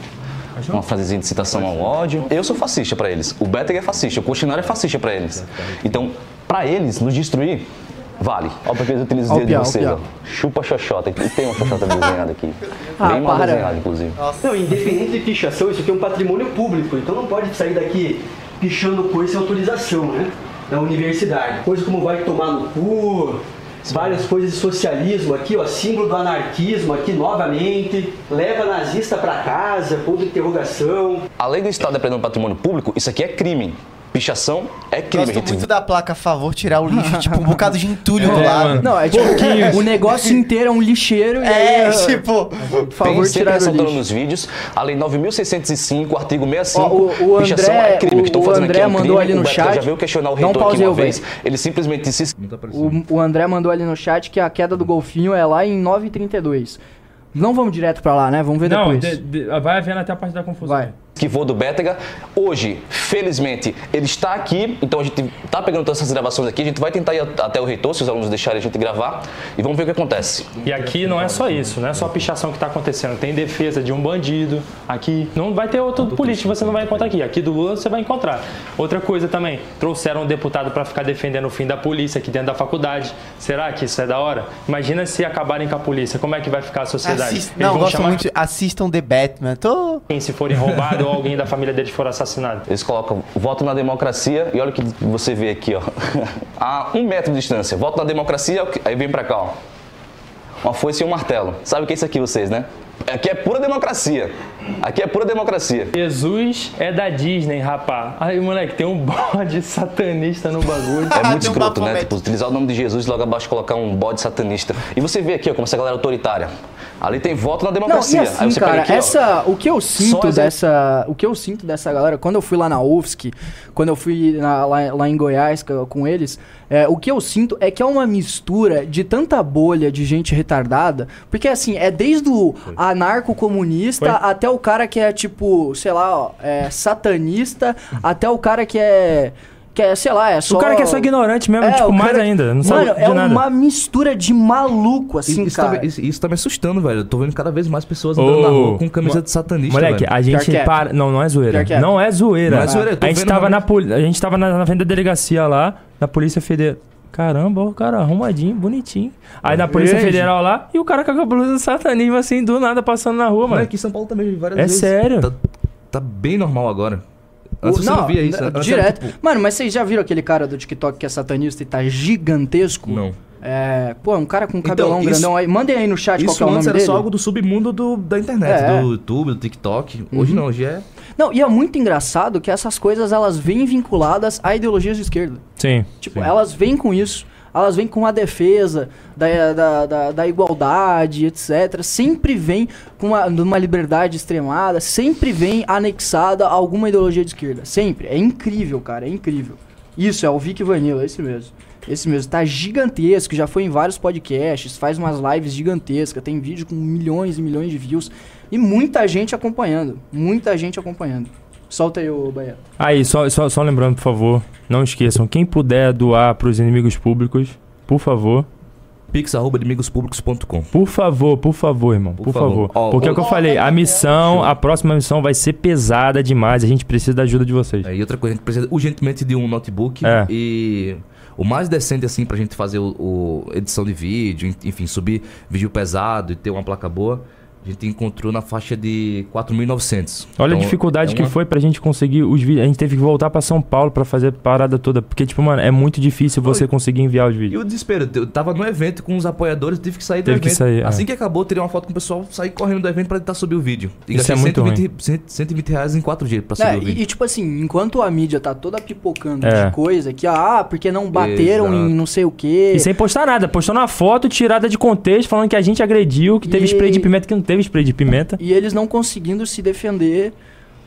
Uma frasezinha de citação ao ódio. Eu sou fascista pra eles. O Beteg é fascista. O Cochinário é fascista pra eles. Então, pra eles nos destruir, vale. Ó, porque eles utilizam Ó o dedo de vocês, ó. Chupa xoxota. E tem uma xoxota desenhada aqui. Ah, Bem mal para. desenhada, inclusive. Não, independente de pichação, isso aqui é um patrimônio público. Então não pode sair daqui pichando coisa sem autorização, né? Da universidade. Coisa como vai tomar no cu, várias coisas de socialismo aqui, ó, símbolo do anarquismo aqui novamente, leva nazista pra casa, ponto de interrogação. Além do Estado depredando patrimônio público, isso aqui é crime. Pichação é crime. Gosto muito da placa a favor tirar o lixo, tipo, um bocado de entulho do É, lado. mano. Não, é tipo, o negócio inteiro é um lixeiro e É, aí, tipo. por favor, tirar o ressaltando lixo. nos vídeos, a lei 9.605, artigo 65, Ó, o- o pichação André- é crime. O que estão o fazendo André aqui é um mandou crime. ali no o chat. já veio questionar o reitor aqui uma vez. Ele simplesmente se tá. O, o André mandou ali no chat que a queda do golfinho é lá em 9h32. Não vamos direto pra lá, né? Vamos ver Não, depois. de- de- vai havendo até a parte da confusão. Vai. Esquivou do Bétega. Hoje, felizmente, ele está aqui, então a gente está pegando todas essas gravações aqui, a gente vai tentar ir até o reitor, se os alunos deixarem a gente gravar, e vamos ver o que acontece. E aqui não é só isso, não é só a pichação que está acontecendo. Tem defesa de um bandido aqui. Não vai ter outro político que você não vai encontrar aqui. Aqui do Lula você vai encontrar. Outra coisa também, trouxeram um deputado para ficar defendendo o fim da polícia aqui dentro da faculdade. Será que isso é da hora? Imagina se acabarem com a polícia, como é que vai ficar a sociedade? Assist... Não, gosto muito. Assistam The Batman. Tô. quem se forem roubados ou alguém da família deles for assassinado. Eles colocam voto na democracia e olha o que você vê aqui, ó. A um metro de distância, voto na democracia, aí vem pra cá, ó. Uma foice e um martelo. Sabe o que é isso aqui, vocês, né? Aqui é pura democracia. Aqui é pura democracia. Jesus é da Disney, rapá. Aí, moleque, tem um bode satanista no bagulho. É muito Tem um escroto, né? Tipo, utilizar o nome de Jesus e logo abaixo colocar um bode satanista. E você vê aqui, ó, como essa galera é autoritária. Ali tem voto na Não, democracia. assim, Aí você cara, aqui, ó, essa, o que eu sinto dessa, o que eu sinto dessa galera, quando eu fui lá na UFSC, quando eu fui na- lá, lá em Goiás co- com eles, é, o que eu sinto é que é uma mistura de tanta bolha de gente retardada, porque assim, é desde o anarco-comunista até o cara que é tipo, sei lá, ó, é, satanista, até o cara que é que é, sei lá, é só O cara que é só ignorante mesmo, tipo, o mais cara- ainda. Não sabe Mano, de é nada. uma mistura de maluco assim, isso, tá, cara. me- isso, isso tá me assustando, velho. Eu tô vendo cada vez mais pessoas andando na Ô, rua com camisa de satanista, Moleque, velho. a gente é. para. Não, não é zoeira. É. Não é zoeira. Não é zoeira, tô a gente tava na poli- A gente tava na, na frente da delegacia lá, da Polícia Federal. Caramba, o cara arrumadinho, bonitinho. Aí na Polícia Verde. Federal lá, e o cara com a blusa do satanismo assim, do nada passando na rua, mano. aqui em São Paulo também, várias É vezes. sério? Tá, tá bem normal agora. Antes O- você não, via isso. n- Antes era, direto. tipo, Mano, mas vocês já viram aquele cara do TikTok que é satanista e tá gigantesco? Não. É, pô, um cara com cabelão isso- grandão aí. Mandem aí no chat qual que Isso é o antes nome era dele. só algo do submundo do, da internet, É. Uhum. do YouTube, do TikTok. Hoje não, hoje é. Não, e é muito engraçado que essas coisas elas vêm vinculadas a ideologias de esquerda. Sim. Tipo, elas vêm com isso. Elas vêm com a defesa da, da, da, da igualdade, etc. Sempre vem com uma, uma liberdade extremada, sempre vem anexada a alguma ideologia de esquerda. Sempre. É incrível, cara, é incrível. Isso, é o Vic Vanilla, esse mesmo. Esse mesmo, tá gigantesco, já foi em vários podcasts, faz umas lives gigantescas, tem vídeo com milhões e milhões de views. E muita gente acompanhando, muita gente acompanhando. Solta aí, ô Bahia. Aí, só, só, só lembrando, por favor, não esqueçam, quem puder doar pros inimigos públicos, por favor. pix.inimigospublicos.com. Por favor, por favor, irmão. Por, Por favor. favor. Ó, Porque é o que eu falei, a missão, a próxima missão vai ser pesada demais. A gente precisa da ajuda de vocês. É, e outra coisa, a gente precisa urgentemente de um notebook É. e o mais decente assim pra gente fazer o, o- edição de vídeo, en- enfim, subir vídeo pesado e ter uma placa boa, a gente encontrou na faixa de 4.900. Olha a Então, dificuldade é que uma- foi pra gente conseguir os vídeos. A gente teve que voltar pra São Paulo pra fazer a parada toda. Porque, tipo, mano, é muito difícil você conseguir enviar os E vídeos. o desespero, eu tava no evento com os apoiadores, tive que sair do Teve que evento. sair, é. Assim que acabou, tirei uma foto com o pessoal, saí correndo do evento pra tentar subir o vídeo. E Isso é muito 120, 120 reais em 4 dias pra subir É, o vídeo. e, e, tipo assim, enquanto a mídia tá toda pipocando É. de coisa que, ah, porque não bateram Exato. em não sei o quê. E sem postar nada, postando uma foto tirada de contexto, falando que a gente agrediu, que teve E- spray de pimenta, que não teve spray de pimenta. E eles não conseguindo se defender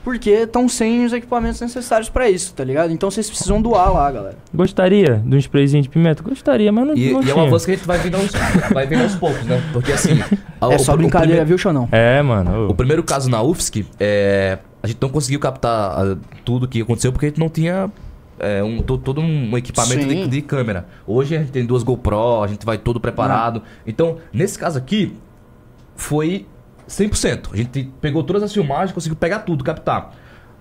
porque estão sem os equipamentos necessários pra isso, tá ligado? Então vocês precisam doar lá, galera. Gostaria de um sprayzinho de pimenta? Gostaria, mas não, E, não e é tinha. um avanço que a gente vai vendo aos, vai vendo aos poucos, né? Porque assim. a- é o- só o brincadeira, viu, Xanão? É, mano. ô. O primeiro caso na UFSC, é, a gente não conseguiu captar ah, tudo que aconteceu porque a gente não tinha é, um, to- todo um equipamento de, de câmera. Hoje a gente tem duas GoPro, a gente vai todo preparado. Então, nesse caso aqui, foi 100%. A gente pegou todas as filmagens, conseguiu pegar tudo, captar.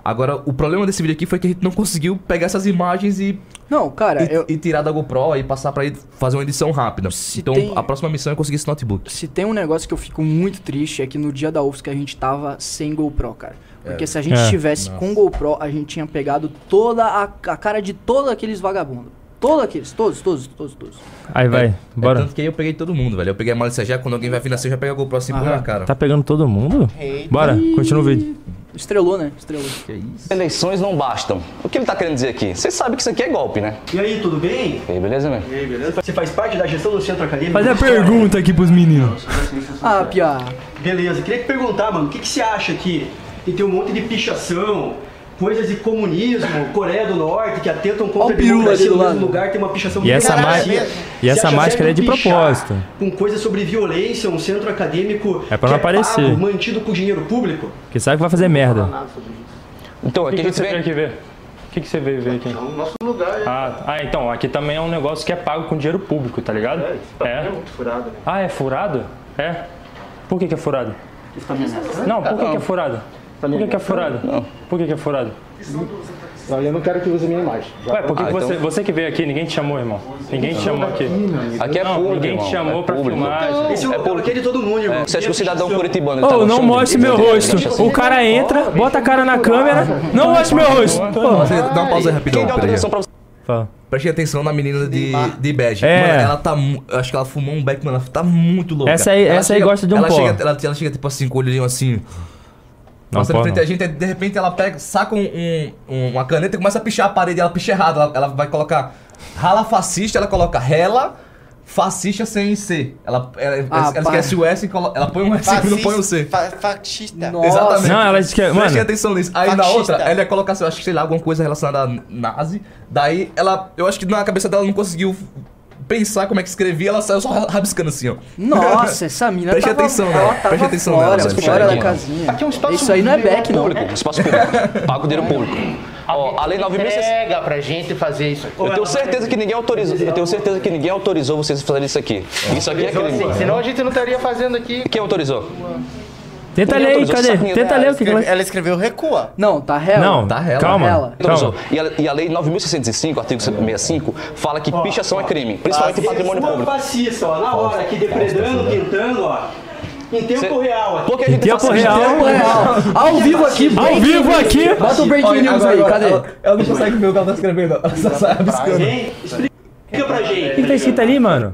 Agora, o problema desse vídeo aqui foi que a gente não conseguiu pegar essas imagens e, Não, cara, e, eu, e tirar da GoPro e passar pra ele fazer uma edição rápida. Se então, tem- a próxima missão é conseguir esse notebook. se tem um negócio que eu fico muito triste é que no dia da UFSC a gente tava sem GoPro, cara. Porque se a gente É. tivesse com GoPro, a gente tinha pegado toda a, a cara de todos aqueles vagabundos. Todos aqueles, todos, todos, todos, todos. Aí vai, É bora. tanto que aí eu peguei todo mundo, velho. Eu peguei a de CG, quando alguém vai vir na já pega a GoPro assim, na cara. Tá pegando todo mundo? Eita. Bora, continua o vídeo. Estrelou, né? Estrelou. Que isso? Eleições não bastam. O que ele tá querendo dizer aqui? Você sabe que isso aqui é golpe, né? E aí, tudo bem? E aí, beleza, né? E aí, beleza? Você faz parte da gestão do centro acadêmico? Fazer a pergunta aqui pros meninos. Ah, Pia. Beleza, queria te perguntar, mano, o que, que você acha aqui? Que tem um monte de pichação, coisas de comunismo, Coreia do Norte, que atentam contra o a democracia no mesmo lugar, tem uma pichação E essa, é e essa Você máscara é de propósito. Com coisas sobre violência, um centro acadêmico É pra não que aparecer. pago, mantido com dinheiro público? Porque sabe que vai fazer merda. Então, aqui a gente vem... aqui ver? O que, que você veio ver aqui? Nosso lugar é, Ah, ah, então, aqui também é um negócio que é pago com dinheiro público, tá ligado? é muito furado, né? Ah, é furado? É? Por que, que é furado? Não, por que, que é furado? Por que, que é furado? Por que, que é furado? Não, eu não quero que use minha imagem. Ué, por que, Ah, que você, então- você que veio aqui, ninguém te chamou, irmão? Ninguém te chamou aqui. Aqui é Não, público, ninguém te chamou é pra público. filmar. Esse é, o aqui é de todo mundo, irmão. É, você acha que o cidadão curitibano tá Ô, no não mostre meu rosto. O cara entra, bota a cara na câmera, não mostre meu rosto. Dá uma pausa aí rapidão, peraí. Fala. Preste atenção na menina de, de bege. É. Mano, ela tá. acho que ela fumou um beck, mano. Ela tá muito louca. Essa aí- Ela essa aí gosta de um ela pó. Chega, ela, ela chega, tipo assim, com o olhinho assim. Não, Passando frente não. a gente, aí, de repente ela pega, saca um, um- um- uma caneta e começa a pichar a parede. Ela picha errado. Ela, ela vai colocar rala fascista, ela coloca rela fascista sem C. Ela, ela, Ah, ela esquece o S e colo- ela põe um S e não põe o C. Fa fascista. Nossa. Exatamente. Não, ela. Preste Mano, atenção nisso. Aí na Fascista. outra, ela ia colocar, eu acho que sei lá, alguma coisa relacionada a nazi. Daí ela, eu acho que na cabeça dela não conseguiu pensar como é que escrevia, ela saiu só rabiscando assim, ó. Nossa, essa mina Preste tava, atenção, ela né? tava Preste atenção fora, nela, velho. fora da casinha. Aqui é um espaço Isso aí não é back, não. público, espaço público. Pago dinheiro público. Ó, a lei 9.600. Pega pra gente fazer isso. Eu tenho certeza que ninguém autorizou. Eu tenho certeza que ninguém autorizou vocês a fazerem isso aqui. Isso aqui é crime. Senão a gente não estaria fazendo aqui. Quem autorizou? Tenta ler aí, autorizou, cadê? Tenta ler o que ela. Ela escreveu recua. Não, tá real. Não, Tá rela. calma. Rela. Autorizou. calma. E a, e a lei 9.605, artigo 65, fala que pichação é crime, principalmente em patrimônio público. fascista, ó, na hora, aqui depredando, pintando, ó. Em tempo Cê- real, aqui. Por que a gente tempo real. Tempo real. Ao vivo aqui, Ao vivo aqui. Bota o breaking news aí, cadê? Ela, ela não consegue ver o que ela tá escrevendo, ela só sai rabiscando. Hein? Explica pra O que, gente. que tá escrito ali, mano?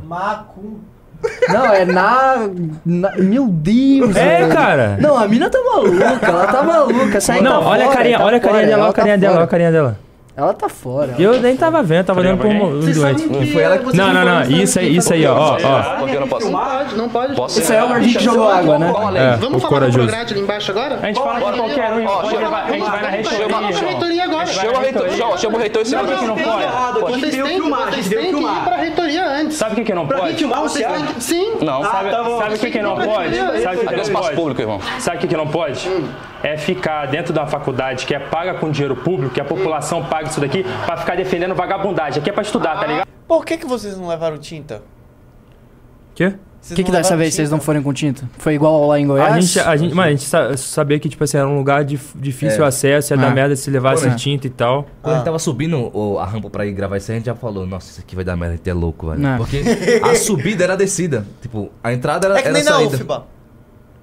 Não, é na, na- Meu Deus, É, velho. cara. Não, a mina tá maluca, ela tá maluca. Aí Não, tá olha a fora, carinha, tá olha a carinha fora, dela, olha a tá carinha dela, olha a carinha dela. Ela tá fora. Eu nem tava vendo, tava olhando pro os doentes. Foi ela que Não, não, não, isso aí, isso aí, ó, ó, não pode, não pode. Posso Isso aí é o gordinho que jogou água, né? É, Vamos o falar corajoso. do ali embaixo agora? A gente fala de qualquer um, a gente vai na reitoria. Pra agora. Chama o reitor, chama- o reitor e você Não, vai não, pode. Vocês Deu têm, vocês têm que ir pra reitoria antes. Sabe o que que não Pra quem pode? filmar, você acha? Sim. Não. Tá. Sabe o que que não pode? Sabe o que é não espaço pode? público, irmão. Sabe o que, que não pode? É ficar dentro da faculdade que é paga com dinheiro público, que a população paga isso daqui, pra ficar defendendo vagabundagem. Aqui é pra estudar, tá ligado? Por que, que vocês não levaram tinta? Quê? O que, que dessa vez vocês não forem com tinta? Foi igual lá em Goiás? A gente, a gente, mano, a gente sa- sabia que, tipo assim, era um lugar de difícil É. acesso, ia dar É. merda se levasse É. tinta e tal. Quando a gente tava subindo o- a rampa pra ir gravar isso aí, a gente já falou, nossa, isso aqui vai dar merda, a gente é louco, velho. Não. Porque a subida era a descida. Tipo, a entrada era, É que era nem a na saída. UFBA.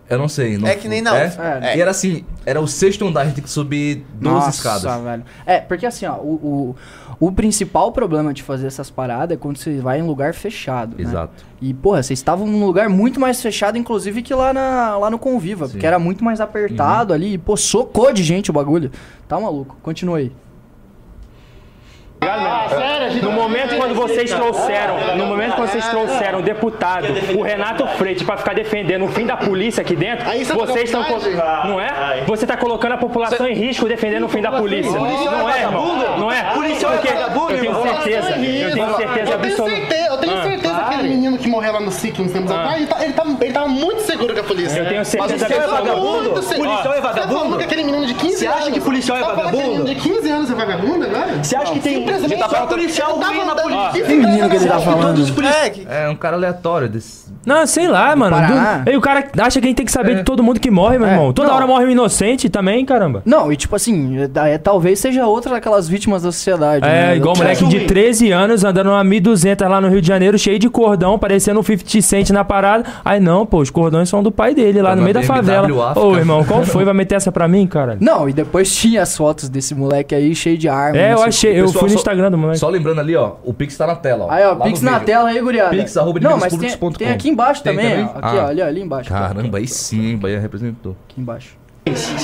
Eu não sei. Não É que nem na é? É. E era assim, era o sexto andar, a gente tinha que subir 12 Nossa, escadas. velho. É, porque assim, ó, o, o, o principal problema de fazer essas paradas é quando você vai em lugar fechado. né? Exato. E, porra, vocês estavam num lugar muito mais fechado, inclusive, que lá, na, lá no Conviva, porque era muito mais apertado ali. E, pô, socou de gente o bagulho. Tá maluco. Continua aí. No momento quando vocês trouxeram, no momento quando vocês trouxeram o deputado, o Renato Freitas, pra ficar defendendo o fim da polícia aqui dentro, tá vocês estão. Não é? Você tá colocando a população em risco defendendo o fim da polícia. Não é, irmão? Não é? É Porque eu tenho certeza, eu tenho certeza Eu tenho absoluta. certeza, eu tenho Ah. certeza aquele menino que morreu lá no SIC uns tempos atrás, ele, tá, ele, tá, ele tava muito seguro com a polícia. Eu tenho certeza Ele tava absoluta. muito seguro. Policial é Você tá falando vagabundo? que aquele menino de 15 Você anos... acha que policial é tá falando que aquele vagabundo? menino de 15 anos é vagabundo agora? Você acha que tem Simplesmente só policial ele tava ruim na polícia? 15 Que menino que ele tá falando? Todos os policiais. É, que... É um cara aleatório desse. Não, sei lá, mano. Paraná. Do... Aí o cara acha que a gente tem que saber de todo mundo que morre, meu É, irmão. Toda não. hora morre um inocente também, caramba. Não, e tipo assim, é, é, talvez seja outra daquelas vítimas da sociedade. É, né? igual um Eu- moleque de 13 anos andando numa 1200 lá no Rio de Janeiro, cheio de cordão, parecendo um 50 Cent na parada. Aí não, pô, os cordões são do pai dele, lá Tá no meio da favela. Ô, irmão, qual foi? Vai meter essa pra mim, cara? Não, e depois tinha as fotos desse moleque aí cheio de arma. É, eu achei, eu Pessoal, fui no só- Instagram do moleque. Só lembrando ali, ó, o Pix tá na tela, ó. Aí, ó, Pix na vídeo. tela aí, guriada. Pix, arroba Não, mas tem, tem aqui embaixo Tem também, também? Aqui, Ah. ó, ali, ali embaixo. Caramba, aí sim, Bahia representou. Aqui embaixo.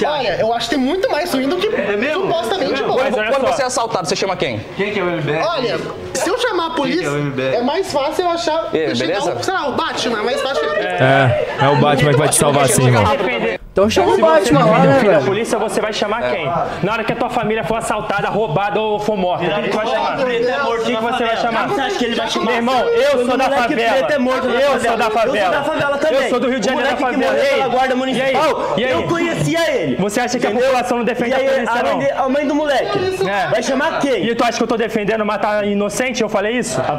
Olha, eu acho que tem muito mais ruim do que supostamente bom. Olha Quando só. você é assaltado, você chama quem? Quem que é o MBL? Olha, se eu chamar a polícia, é o MBL? é mais fácil eu achar. E aí, chegar beleza? um- sei lá, o Batman, é mais fácil. É, é o Batman que vai te salvar assim, irmão. Então chama o Batman lá, né, da velho? polícia, você vai chamar quem? Na hora que a tua família for assaltada, roubada ou for morta, o que, que tu vai chamar? O que, você vai chamar? Você acha que ele vai chamar? Meu irmão, eu sou da favela. é Eu sou da favela. Eu sou da favela também. Eu sou do Rio de Janeiro da moleque que favela. morreu E aí? pela guarda municipal, E aí? eu conhecia ele. Você acha que a população não defende a polícia, a mãe, não? a mãe do moleque É. vai chamar quem? E tu acha que eu tô defendendo matar inocente? Eu falei isso? Ah,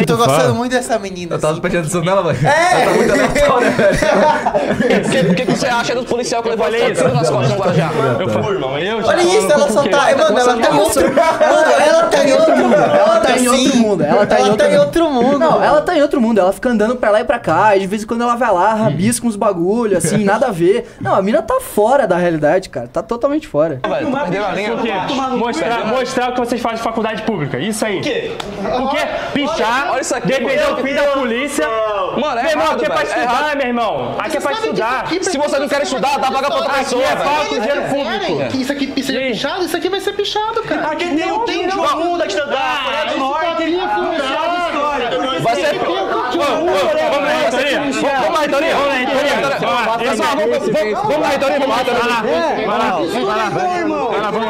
Eu, tô gostando muito dessa menina. Eu tava assim. prestando atenção nela, velho. É. Ela tá muito aleatória, velho. Que que você você acha do policial que levou falei tiro isso. nas costas no Guarujá? Eu falo, irmão, eu Olha isso, ela só tá. Mano, ela tá em outro. Mano, ela tá em outro mundo. Ela tá em outro mundo. Ela tá em outro mundo. Não, ela tá em outro mundo, ela fica andando pra lá e pra cá, e de vez em quando ela vai lá, rabisca uns bagulho, assim, nada a ver. Não, a mina tá fora da realidade, cara, tá totalmente fora. Velho, tu perdeu a linha. Por quê? Mostrar, mostrar o que vocês fazem de faculdade pública. Isso aí. Por quê? Quê? Pichar, Olha isso aqui, defender o fim da polícia. Mano, é meu irmão, aqui é pra é estudar, meu irmão. Aqui é pra estudar. Se você não quer estudar, dá vaga pra outra pessoa, é velho. falta de dinheiro público. Que isso aqui seja pichado, isso aqui vai ser pichado, cara. Aqui tem um tem um mundo a estudar, Coreia do Norte, Vai ser. Ô, ô, Vamos na reitoria? Vamos na reitoria? Vamos reitoria? Pessoal, vamos- vamos- vamos na reitoria, vamos na reitoria.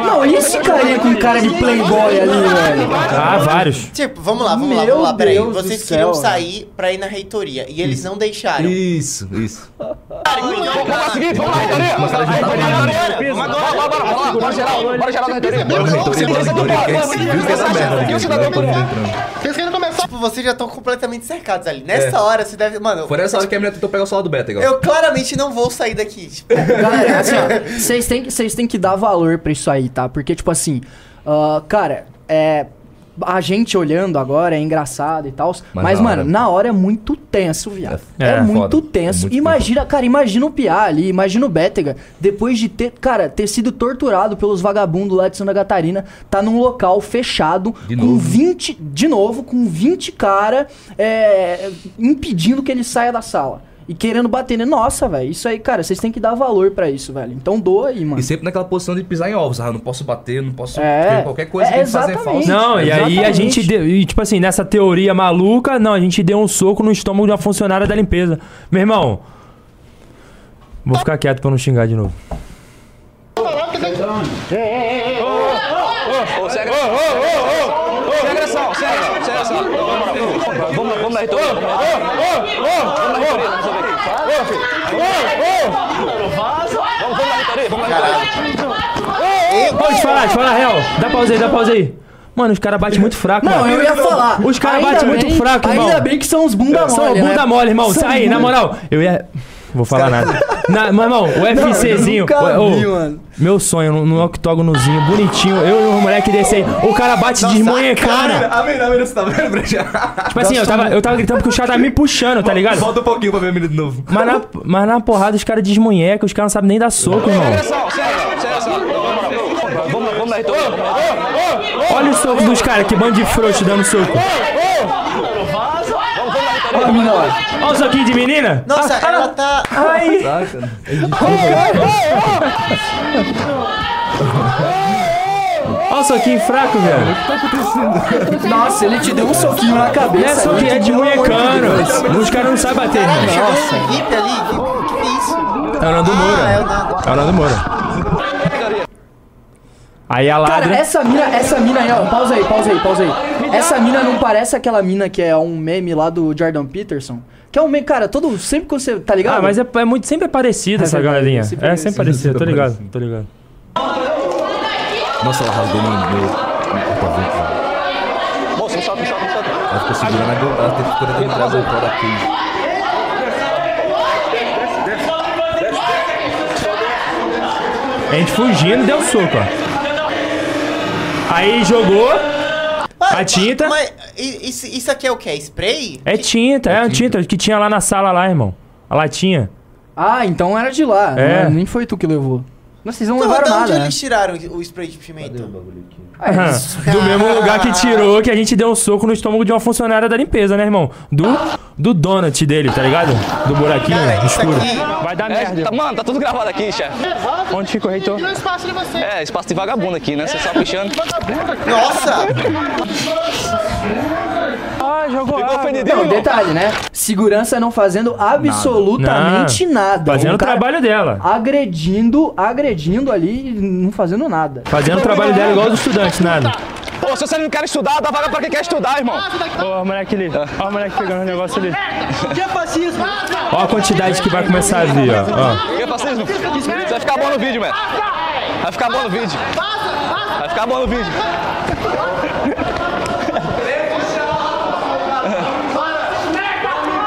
Não, e esse carinha com cara de playboy ali, velho? Ah, vários. Tipo, vamos lá, vamos lá, vamos lá. Peraí. Vocês queriam sair pra ir na reitoria e eles não deixaram. Isso, isso. Lá, seguinte, vamos reitoria? Vamos na reitoria. Bora, bora, bora, bora, bora geral, bora geral reitoria. É viu E o cidadão por né? Vocês querem começar? Tipo, vocês já estão completamente cercados ali. Nessa hora, você deve. Mano, Foi nessa hora que a menina tentou pegar o celular do Beta, igual. eu claramente não vou sair daqui. Tipo, Galera, assim, ó, vocês têm, que- vocês têm que dar valor pra isso aí, tá? Porque, tipo assim, ah, cara, é. A gente olhando agora é engraçado e tal. Mas, Mas na mano, hora- na hora é muito tenso, viado. É, É, muito foda. tenso. É muito imagina, cara, imagina o Piá ali, imagina o Bétega, depois de ter, cara, ter sido torturado pelos vagabundos lá de Santa Catarina, tá num local fechado, De com novo. 20, de novo, com 20 cara é, impedindo que ele saia da sala. E querendo bater nele. Nossa, velho. Isso aí, cara, vocês têm que dar valor pra isso, velho. Então doa aí, mano. E sempre naquela posição de pisar em ovos. Ah, não posso bater, não posso. É. qualquer coisa É, que eles fazem é exatamente. falso. Não, e aí a gente deu. E tipo assim, nessa teoria maluca, não, a gente deu um soco no estômago de uma funcionária da limpeza. Meu irmão. Vou ficar quieto pra não xingar de novo. Ô, sem agressão. Sem agressão, sem agressão, sem agressão. Vamos lá, vamos na reitoria. Vamos vamos na reitoria, vamos na reitoria. Pode falar, real. Dá pausa aí, dá pausa aí. Mano, os caras batem muito fraco, Não, mano. eu ia falar. Os caras batem muito fraco, irmão. Ainda bem que são os bunda mole, São né? bunda mole, irmão. Aí, na moral, eu ia. Vou falar nada. Na, mas, irmão, o UFCzinho. nunca ô, vi, mano. Meu sonho, no, no octógonozinho, bonitinho. Eu e o moleque desse aí. O cara bate de desmonhecando. A menina, a menina, você tá vendo, Breja? Tipo assim, eu tava, eu tava gritando porque o cara tava me puxando, tá ligado? Volta um pouquinho pra ver a menina de novo. Mas na, mas na porrada os caras desmonhecam, os caras não sabem nem dar soco, irmão. Olha o soco dos caras, que bando de frouxo dando soco. Olha o soquinho de menina. nossa, ela tá. Ai. Olha o soquinho fraco, velho. Nossa, ele te deu um soquinho na Não é cabeça. soquinho, é ali, de molecano. Os caras não sabem bater, Caralho, irmão. chegou um VIP ali. Que, que que é isso? É o Nando Moura. Ah, é o Nando. É o Nando Moura. Aí a Cara, ladra. essa mina, essa mina aí, ó, pausa aí, pausa aí, pausa aí. Essa mina não parece aquela mina que é um meme lá do Jordan Peterson? Que é um meme, cara, todo, sempre que você, tá ligado? Ah, mas é, é muito, sempre é parecido essa verdade, galerinha. sempre É é sempre parecido, tô ligado, tô ligado. Nossa, ela rasgou no meu. Moço, me solta, me solta, me solta. Ela ficou segurando a GoPro, ela tirar a GoPro da crise. A gente fugindo deu um soco, ó. Aí jogou. A tinta. Mas i- isso, isso aqui é o quê? É spray? É tinta, é a tinta que tinha lá na sala lá, irmão. A latinha. Ah, então era de lá. É. Não, nem foi tu que levou. Mas vocês não Então, levaram de onde nada, né? eles tiraram o spray de pimenta? Ah, Do mesmo lugar que tirou, que a gente deu um soco no estômago de uma funcionária da limpeza, né, irmão? Do, do donut dele, tá ligado? Do buraquinho Cara, escuro. aqui. Vai dar É, tá- mano, tá tudo gravado aqui, chefe. Onde fica o reitor? Espaço de você. É, espaço de vagabundo aqui, né? Você só pichando. Nossa! Ah, jogou Ficou água. ofendidinho, Não, detalhe, né? Segurança não fazendo absolutamente nada. Fazendo o trabalho dela. Agredindo, agredindo ali não fazendo nada. Fazendo o trabalho dela igual os estudantes, nada. Pô, se você não quer estudar, dá vaga pra quem quer estudar, irmão. Ó, o moleque ali. Ó, o moleque pegando o negócio ali. Que é fascismo? Ó a quantidade que vai começar a vir, ó. ó. Que é fascismo? Isso vai ficar bom no vídeo, mano. Vai ficar bom no vídeo. Vai ficar bom no vídeo.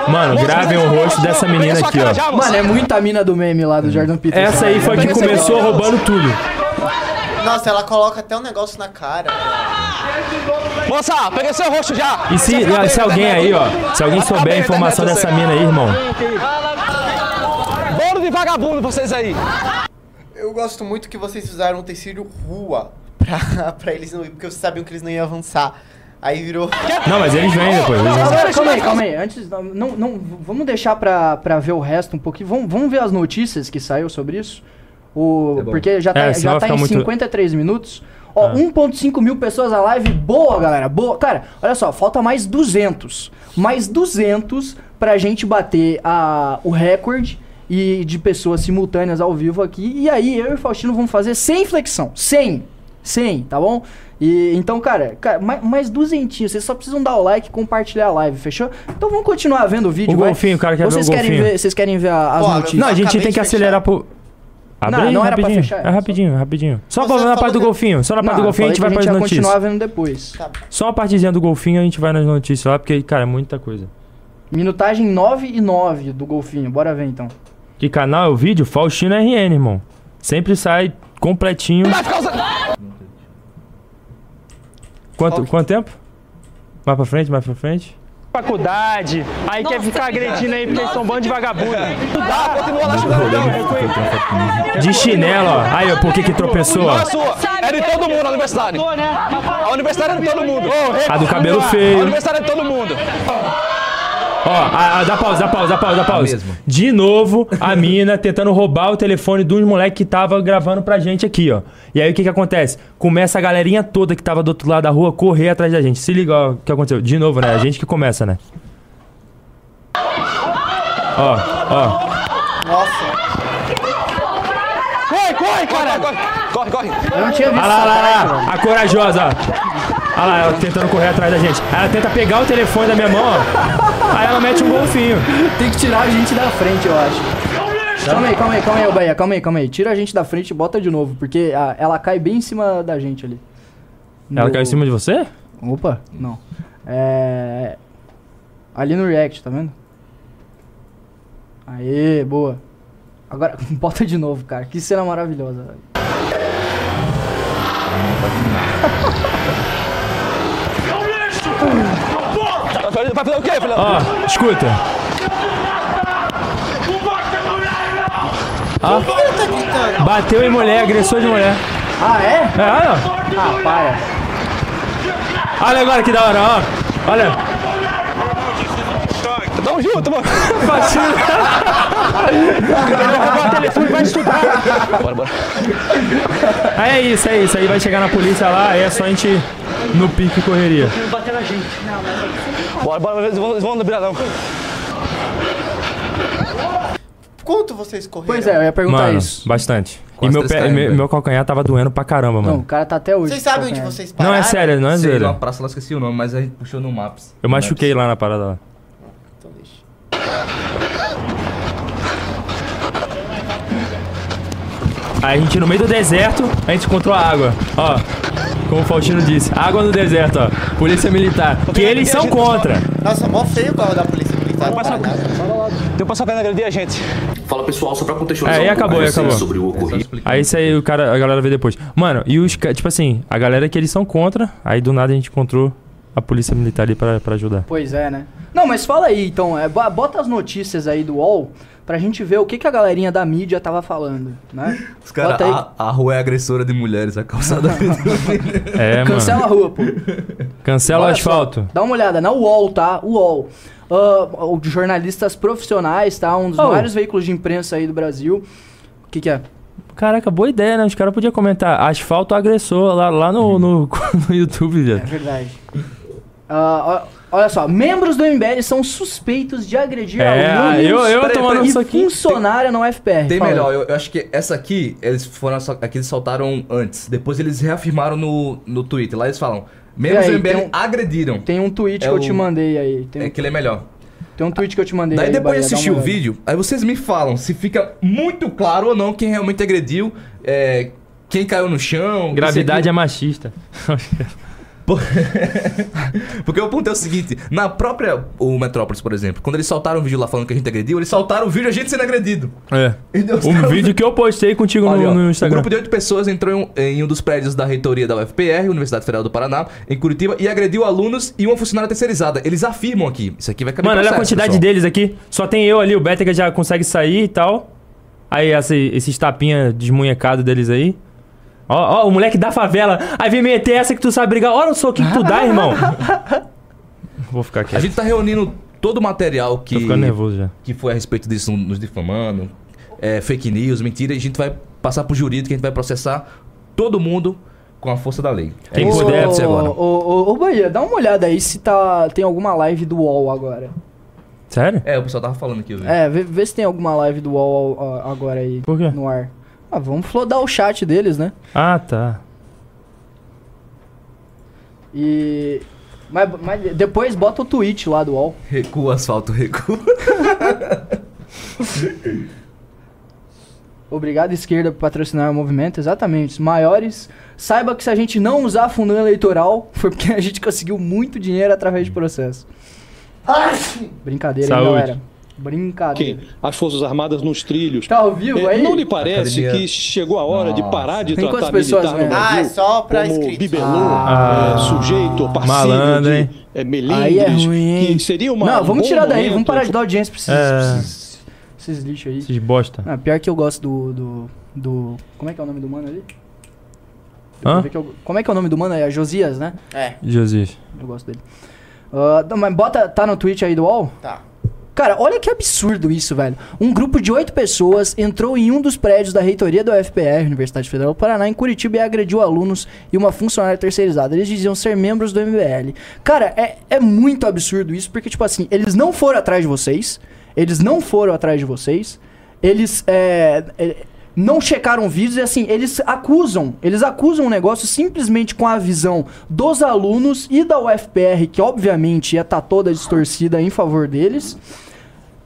Mano, gravem o rosto dessa menina aqui, ó. Mano, é muita mina do meme lá do Jordan Peterson. Essa aí foi a que começou roubando tudo. Nossa, ela coloca até um negócio na cara. Moça, peguei seu rosto já. E se, se alguém aí, ó, se alguém souber a informação dessa mina aí, irmão, Bando de vagabundo vocês aí. Eu gosto muito que vocês usaram o tecido rua pra, pra eles não ir, porque vocês sabiam que eles não iam avançar. Aí virou. Não, mas eles vêm depois. Eles vêm. Agora, calma aí, calma aí. Antes, não, não, vamos deixar pra, pra ver o resto um pouquinho. Vamos, vamos ver as notícias que saiu sobre isso. O, porque já tá, É, já tá em muito- 53 minutos. Ó, Ah. 1.5 mil pessoas a live. Boa, galera. Boa. Cara, olha só, falta mais 200. Mais 200 pra gente bater a, o recorde e de pessoas simultâneas ao vivo aqui. E aí, eu e o Faustino vamos fazer sem flexão. Sem. Sem, tá bom? E então, cara, cara mais, mais duzentinhos. Vocês só precisam dar o like e compartilhar a live, fechou? Então vamos continuar vendo o vídeo. O vai. golfinho, o cara quer ver vocês o querem golfinho. ver, Vocês querem ver a- as Pô, notícias? Não, a gente tem que acelerar pro. Abre Não, aí, não era pra rapidinho. fechar, É só- rapidinho, rapidinho. Só, Você na parte do que- golfinho. Só na parte Não, do golfinho a gente vai a para gente as ia notícias. continuar vendo depois. Só a partezinha do golfinho a gente vai nas notícias lá, porque, cara, é muita coisa. Minutagem 9 e 9 do golfinho. Bora ver então. Que canal é o vídeo? Faustino RN, irmão. Sempre sai completinho. Vai ficar usando. Quanto, quanto tempo? Mais pra frente, mais pra frente. Faculdade, aí quer ficar agredindo aí porque eles são um bando de vagabundo. Ah, continua lá. De chinelo, ó. Aí, ó, por que que tropeçou, Não é sua, é de todo mundo a universidade. A universidade é de todo mundo. A do cabelo A feio. universidade é de todo mundo. Ó, a, a, dá pausa, dá pausa, dá pausa, dá pausa. mesmo. De novo, a mina tentando roubar o telefone dos moleques que tava gravando pra gente aqui, ó. E aí o que que acontece? Começa a galerinha toda que tava do outro lado da rua correr atrás da gente. Se liga, ó, o que aconteceu. De novo, né? A gente que começa, né? Ó, ó. Nossa. Corre, corre, cara. Corre, corre, corre. Eu não tinha visto Olha lá, lá, velho. lá. A corajosa, ó. Olha lá, ela tentando correr atrás da gente. Ela tenta pegar o telefone da minha mão, ó. Aí ela mete um golfinho. Tem que tirar a gente da frente, eu acho. Calma aí, calma aí, calma aí, ô Bahia, calma aí, calma aí. Tira a gente da frente e bota de novo, porque a- ela cai bem em cima da gente ali. Ela No- caiu em cima de você? Opa, não. É. Ali no React, tá vendo? Aê, boa. Agora, bota de novo, cara. Que cena maravilhosa, velho. Vai fazer o quê, filho? Ó, escuta. Ó. Bateu em mulher, agressor de mulher. Ah, é? É, olha. Ah, para. Olha agora que da hora, ó. Olha. Tamo junto, mano. Vai estudar. Bora, bora. Aí é isso, é isso. Aí vai chegar na polícia lá, aí é só a gente no pique correria. Bora, bora, eles vão, eles vão não virar não. Quanto vocês correram? Pois é, eu ia perguntar Mano, isso. bastante. E Quase meu, pé, km, meu, velho. meu calcanhar tava doendo pra caramba, Não, o mano. cara tá até hoje. Vocês sabem onde vocês Não, pararam? é sério, não é Sei, zoeira. numa praça lá, esqueci o nome, mas a gente puxou no Maps. Eu machuquei lá na parada lá. Então deixa. Aí a gente no meio do deserto, a gente encontrou a água. Ó, como o Faustino disse, água no deserto, ó. Polícia militar. Que eles são contra. Nossa, mó feio o carro da polícia militar. um pessoal querendo agredir a gente. Fala pessoal, só pra contextualizar É, e um pouco acabou, e mais acabou. sobre o ocorrido. Aí isso aí o cara, a galera vê depois. Mano, e os tipo assim, a galera que eles são contra, aí do nada a gente encontrou a polícia militar ali pra, pra ajudar. Pois é, né? Não, mas fala aí, então. É, bo- bota as notícias aí do UOL pra gente ver o que, que a galerinha da mídia tava falando, né? Os caras, a, a rua é agressora de mulheres, a calçada. É, Cancela a mano. rua, pô. Cancela o Olha só, asfalto. dá uma olhada na UOL, tá? UOL. O de jornalistas profissionais, tá? Um dos Oh. maiores veículos de imprensa aí do Brasil. O que, que é? Caraca, boa ideia, né? Os caras podiam comentar asfalto agressor lá, lá no, no, no YouTube, É verdade. Ó- olha só, membros do MBL são suspeitos de agredir É, alunos eu- eu peraí, tomando isso e aqui. funcionária no FPR. Tem Fala melhor, eu, eu acho que essa aqui, eles foram só- aqui eles soltaram antes. Depois eles reafirmaram no, no Twitter. Lá eles falam: membros aí, do MBL tem um- agrediram. Tem um tweet É que eu o- te mandei aí. Tem, É que ele é melhor. tem um tweet que eu te mandei Daí aí, depois de assistir o olhada. vídeo, aí vocês me falam se fica muito claro ou não quem realmente agrediu, é, quem caiu no chão. Gravidade é isso machista. Por- Porque o ponto é o seguinte: na própria. O Metrópolis, por exemplo, quando eles soltaram o vídeo lá falando que a gente agrediu, eles soltaram o vídeo a gente sendo agredido. É. Um caras- vídeo que eu postei contigo no, Olha, no Um Instagram. grupo de oito pessoas entrou em, em um dos prédios da reitoria da UFPR, Universidade Federal do Paraná, em Curitiba, e agrediu alunos e uma funcionária terceirizada. Eles afirmam aqui. Isso aqui vai caber Mano, olha a quantidade pessoal. deles aqui. Só tem eu ali, o Bétega já consegue sair e tal. Aí essa, esses tapinha desmunhecados deles aí. Ó, ó, o moleque da favela. Aí vem meter essa que tu sabe brigar. Olha o soquinho que tu dá, irmão. Vou ficar aqui. A gente tá reunindo todo o material que, Tô ficando nervoso já. que foi a respeito disso nos difamando, é, fake news, mentira, e a gente vai passar pro jurídico, a gente vai processar todo mundo com a força da lei. Quem é puder, acontecer agora. Ô, ô, ô, Bahia, dá uma olhada aí se tá, tem alguma live do UOL agora. Sério? É, o pessoal tava falando aqui, eu vi. É, vê, vê se tem alguma live do UOL ó, agora aí Por quê? no ar. Ah, vamos flodar o chat deles, né? Ah, tá. E. Mas, mas depois bota o tweet lá do UOL. Recua, asfalto, recua. Obrigado, esquerda, por patrocinar o movimento. Exatamente. Os maiores. Saiba que se a gente não usar fundão eleitoral, foi porque a gente conseguiu muito dinheiro através de processo. Brincadeira, hein, Saúde. galera? Brincadeira. que as Forças Armadas nos trilhos. Tá ao vivo É, aí? não lhe parece Academia. que chegou a hora de Nossa. parar de Tem tratar quantas pessoas militar no vendo? Brasil Ah, é só pra como inscritos. bibelô, Ah. é, sujeito, passivo Malandro, de é, melindres, Aí é que seria uma não, um vamos bom tirar daí, momento- vamos parar de dar audiência pra esses, É. esses, esses lixos aí. Esses bosta. Ah, pior que eu gosto do, do, do- Como é que é o nome do mano ali? Hã? Vê que eu- como é que é o nome do mano? É Josias, né? É, Jesus. Eu gosto dele. Não, mas bota. Tá no tweet aí do UOL? tá. Cara, olha que absurdo isso, velho. Um grupo de oito pessoas entrou em um dos prédios da reitoria da UFPR, Universidade Federal do Paraná, em Curitiba e agrediu alunos e uma funcionária terceirizada. Eles diziam ser membros do MBL. Cara, é, é muito absurdo isso, porque, tipo assim, eles não foram atrás de vocês. Eles não foram atrás de vocês. Eles é, é, não checaram vídeos e, assim, eles acusam. Eles acusam o negócio simplesmente com a visão dos alunos e da UFPR, que obviamente ia estar toda distorcida em favor deles.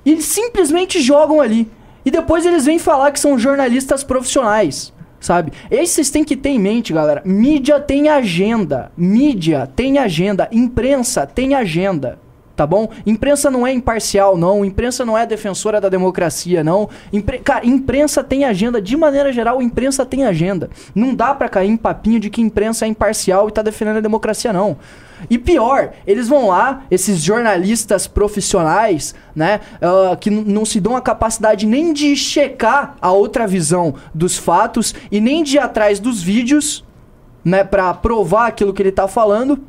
E eles simplesmente jogam ali. E depois eles vêm falar que são jornalistas profissionais, sabe? Esse vocês têm que ter em mente, galera. Mídia tem agenda. Mídia tem agenda. Imprensa tem agenda. Tá bom? Imprensa não é imparcial, não. Imprensa não é defensora da democracia, não. Impre... Cara, imprensa tem agenda. De maneira geral, imprensa tem agenda. Não dá pra cair em papinho de que imprensa é imparcial e tá defendendo a democracia, não. E pior, eles vão lá, esses jornalistas profissionais, né, ah, que não se dão a capacidade nem de checar a outra visão dos fatos e nem de ir atrás dos vídeos, né, pra provar aquilo que ele tá falando.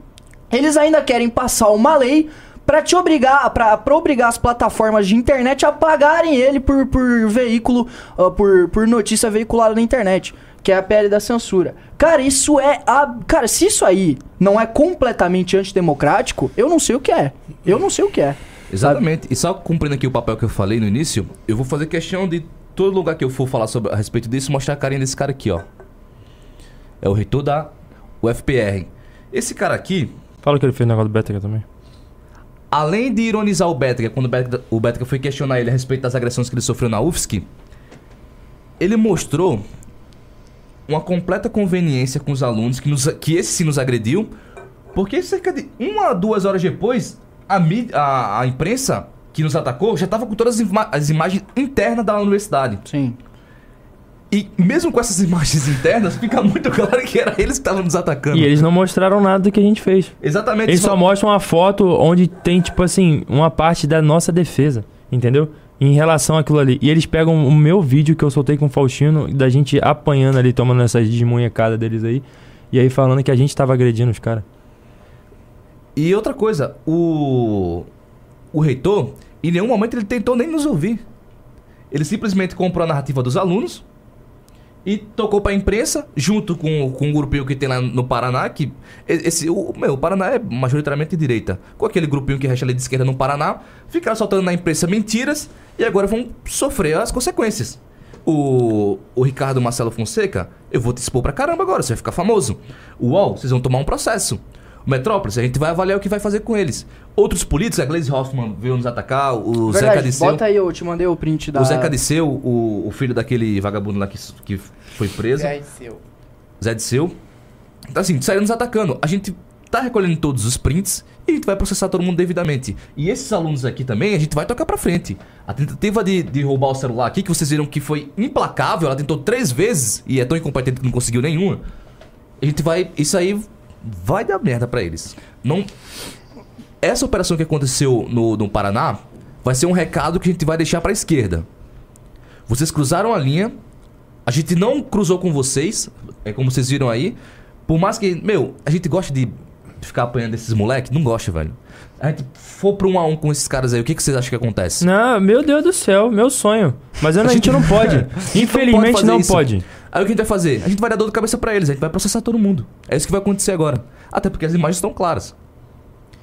Eles ainda querem passar uma lei pra te obrigar, pra, pra obrigar as plataformas de internet a pagarem ele por, por veículo, ah, por, por notícia veiculada na internet, que é a pele da censura. Cara, isso é. A, cara, se isso aí não é completamente antidemocrático, eu não sei o que é. Eu não sei o que é. Exatamente. E só cumprindo aqui o papel que eu falei no início, eu vou fazer questão de todo lugar que eu for falar sobre, a respeito disso, mostrar a carinha desse cara aqui, ó. É o reitor da UFPR. Esse cara aqui, Fala que ele fez o negócio do Bétega também. Além de ironizar o Bétega, quando o Bétega foi questionar ele a respeito das agressões que ele sofreu na UFSC, ele mostrou uma completa conveniência com os alunos, que, nos, que esse sim nos agrediu, porque cerca de uma duas horas depois, a, mídia, a, a imprensa que nos atacou já estava com todas as, ima- as imagens internas da universidade. Sim. E mesmo com essas imagens internas, fica muito claro que era eles que estavam nos atacando. E eles não mostraram nada do que a gente fez. Exatamente. Eles só mostram uma foto onde tem, tipo assim, uma parte da nossa defesa, entendeu? Em relação àquilo ali. E eles pegam o meu vídeo que eu soltei com o Faustino, da gente apanhando ali, tomando essas desmunhecadas deles aí, e aí falando que a gente tava agredindo os caras. E outra coisa, o o reitor, em nenhum momento ele tentou nem nos ouvir. Ele simplesmente comprou a narrativa dos alunos e tocou pra imprensa, junto com, com um grupinho que tem lá no Paraná, que esse o meu, o Paraná é majoritariamente de direita. Com aquele grupinho que resta ali de esquerda no Paraná, ficaram soltando na imprensa mentiras e agora vão sofrer as consequências. O, o Ricardo Marcelo Fonseca, eu vou te expor pra caramba agora, você vai ficar famoso. O UOL, vocês vão tomar um processo. Metrópolis, a gente vai avaliar o que vai fazer com eles. Outros políticos, a Gleisi Hoffmann veio nos atacar, o Zeca Verdade, Disseu. bota aí, eu te mandei o print da. O Zeca Disseu, o, o filho daquele vagabundo lá que, que foi preso. Zé seu. Zé Disseu. Então, assim, saíram nos atacando. A gente tá recolhendo todos os prints e a gente vai processar todo mundo devidamente. E esses alunos aqui também, a gente vai tocar pra frente. A tentativa de, de roubar o celular aqui, que vocês viram que foi implacável, ela tentou três vezes e é tão incompetente que não conseguiu nenhuma. A gente vai. Isso aí vai dar merda pra eles. Não. Essa operação que aconteceu no, no Paraná vai ser um recado que a gente vai deixar pra esquerda. Vocês cruzaram a linha, a gente não cruzou com vocês, é como vocês viram aí. Por mais que, meu, a gente gosta de ficar apanhando esses moleques, não gosta, velho. A gente for pra um a um com esses caras aí, o que, que vocês acham que acontece? Não, meu Deus do céu, meu sonho. Mas a A gente gente- não pode. A Infelizmente não pode. Aí o que a gente vai fazer? A gente vai dar dor de cabeça pra eles, a gente vai processar todo mundo. É isso que vai acontecer agora. Até porque as imagens estão claras.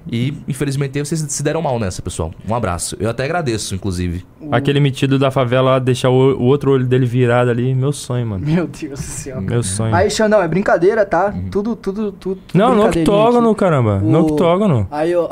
E, infelizmente, vocês se deram mal nessa, pessoal. Um abraço. Eu até agradeço, inclusive. Aquele metido da favela deixar o, o outro olho dele virado ali, meu sonho, mano. Meu Deus do céu. Meu sonho. Aí, Xandão, é brincadeira, tá? Tudo, tudo, tudo. tudo Não, no octógono, caramba. No O- octógono. Aí, ó.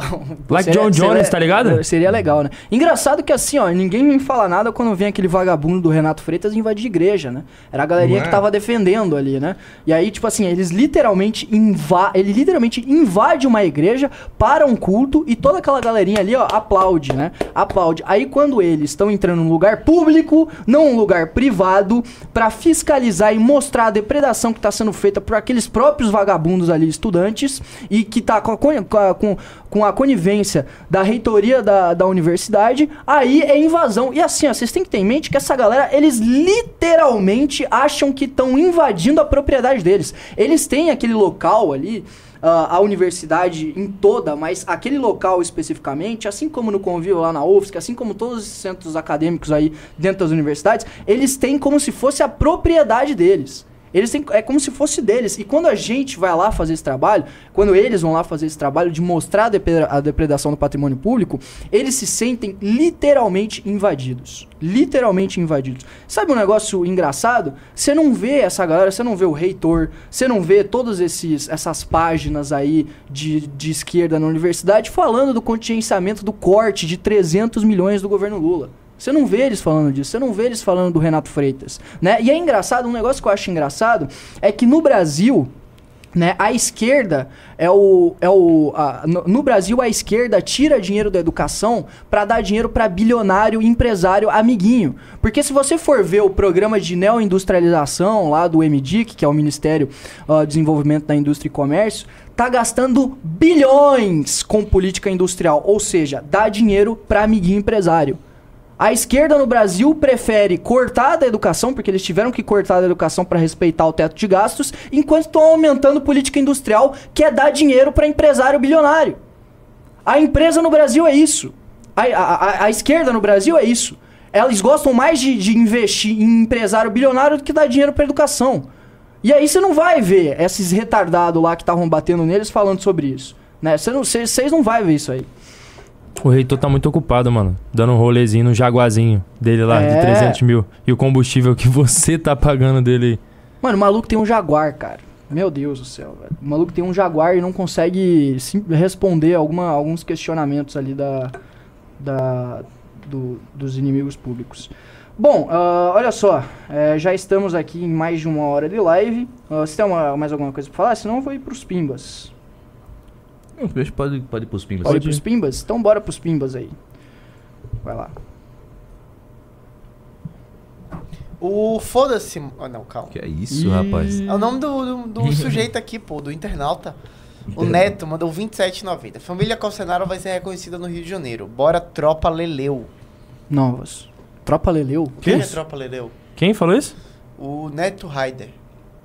Like John Jones, tá ligado? Seria legal, né? Engraçado que assim, ó, ninguém me fala nada quando vem aquele vagabundo do Renato Freitas invadir igreja, né? Era a galerinha Não é? que tava defendendo ali, né? E aí, tipo assim, eles literalmente inva ele literalmente invade uma igreja para um culto e toda aquela galerinha ali, ó, aplaude, né? Aplaude. Aí quando eles estão entrando num lugar público, não um lugar privado, pra fiscalizar e mostrar a depredação que tá sendo feita por aqueles próprios vagabundos ali, estudantes, e que tá com a, con- com a- com- com a conivência da reitoria da, da universidade, aí é invasão. E assim, ó, vocês têm que ter em mente que essa galera, eles literalmente acham que estão invadindo a propriedade deles. Eles têm aquele local ali, ah, a universidade em toda, mas aquele local especificamente, assim como no Convívio lá na UFSC, assim como todos os centros acadêmicos aí dentro das universidades, eles têm como se fosse a propriedade deles. Eles têm, é como se fosse deles. E quando a gente vai lá fazer esse trabalho, quando eles vão lá fazer esse trabalho de mostrar a, depre- a depredação do patrimônio público, eles se sentem literalmente invadidos. Literalmente invadidos. Sabe um negócio engraçado? Você não vê essa galera, você não vê o reitor, você não vê todas esses, essas páginas aí de, de esquerda na universidade falando do contingenciamento do corte de 300 milhões do governo Lula. Você não vê eles falando disso, você não vê eles falando do Renato Freitas, né? E é engraçado, um negócio que eu acho engraçado é que no Brasil, né, a esquerda é o é o a- no, no Brasil a esquerda tira dinheiro da educação pra dar dinheiro pra bilionário empresário amiguinho. Porque se você for ver o programa de neoindustrialização lá do MDIC, que é o Ministério ah, Desenvolvimento da Indústria e Comércio, tá gastando bilhões com política industrial, ou seja, dá dinheiro pra amiguinho empresário. A esquerda no Brasil prefere cortar da educação, porque eles tiveram que cortar da educação para respeitar o teto de gastos, enquanto estão aumentando política industrial, que é dar dinheiro para empresário bilionário. A empresa no Brasil é isso. A, a- a- esquerda no Brasil é isso. Eles gostam mais de, de investir em empresário bilionário do que dar dinheiro para educação. E aí você não vai ver esses retardados lá que estavam batendo neles falando sobre isso. Né? Você não- vocês não vai ver isso aí. O reitor tá muito ocupado, mano. Dando um rolezinho no jaguazinho dele lá, É. de 300 mil. E o combustível que você tá pagando dele. Mano, o maluco tem um Jaguar, cara. Meu Deus do céu, velho. O maluco tem um Jaguar e não consegue responder alguma, alguns questionamentos ali da, da, do- dos inimigos públicos. Bom, ah, olha só. é, já estamos aqui em mais de uma hora de live. Ah, você tem uma- mais alguma coisa pra falar? Senão eu vou ir pros Pimbas. Não, Pode, pode, pode ir pros pimbas. Pode ir pros Pimbas? Então bora pros Pimbas aí. Vai lá. O foda-se. Ah, não, calma. Que é isso, rapaz? É o nome do, do, do sujeito aqui, pô, do internauta. O Neto mandou 27,90. Família Calcenaro vai ser reconhecida no Rio de Janeiro. Bora, tropa Leleu. Novas. Tropa Leleu? Quem é tropa Leleu? Quem falou isso? O Neto Raider.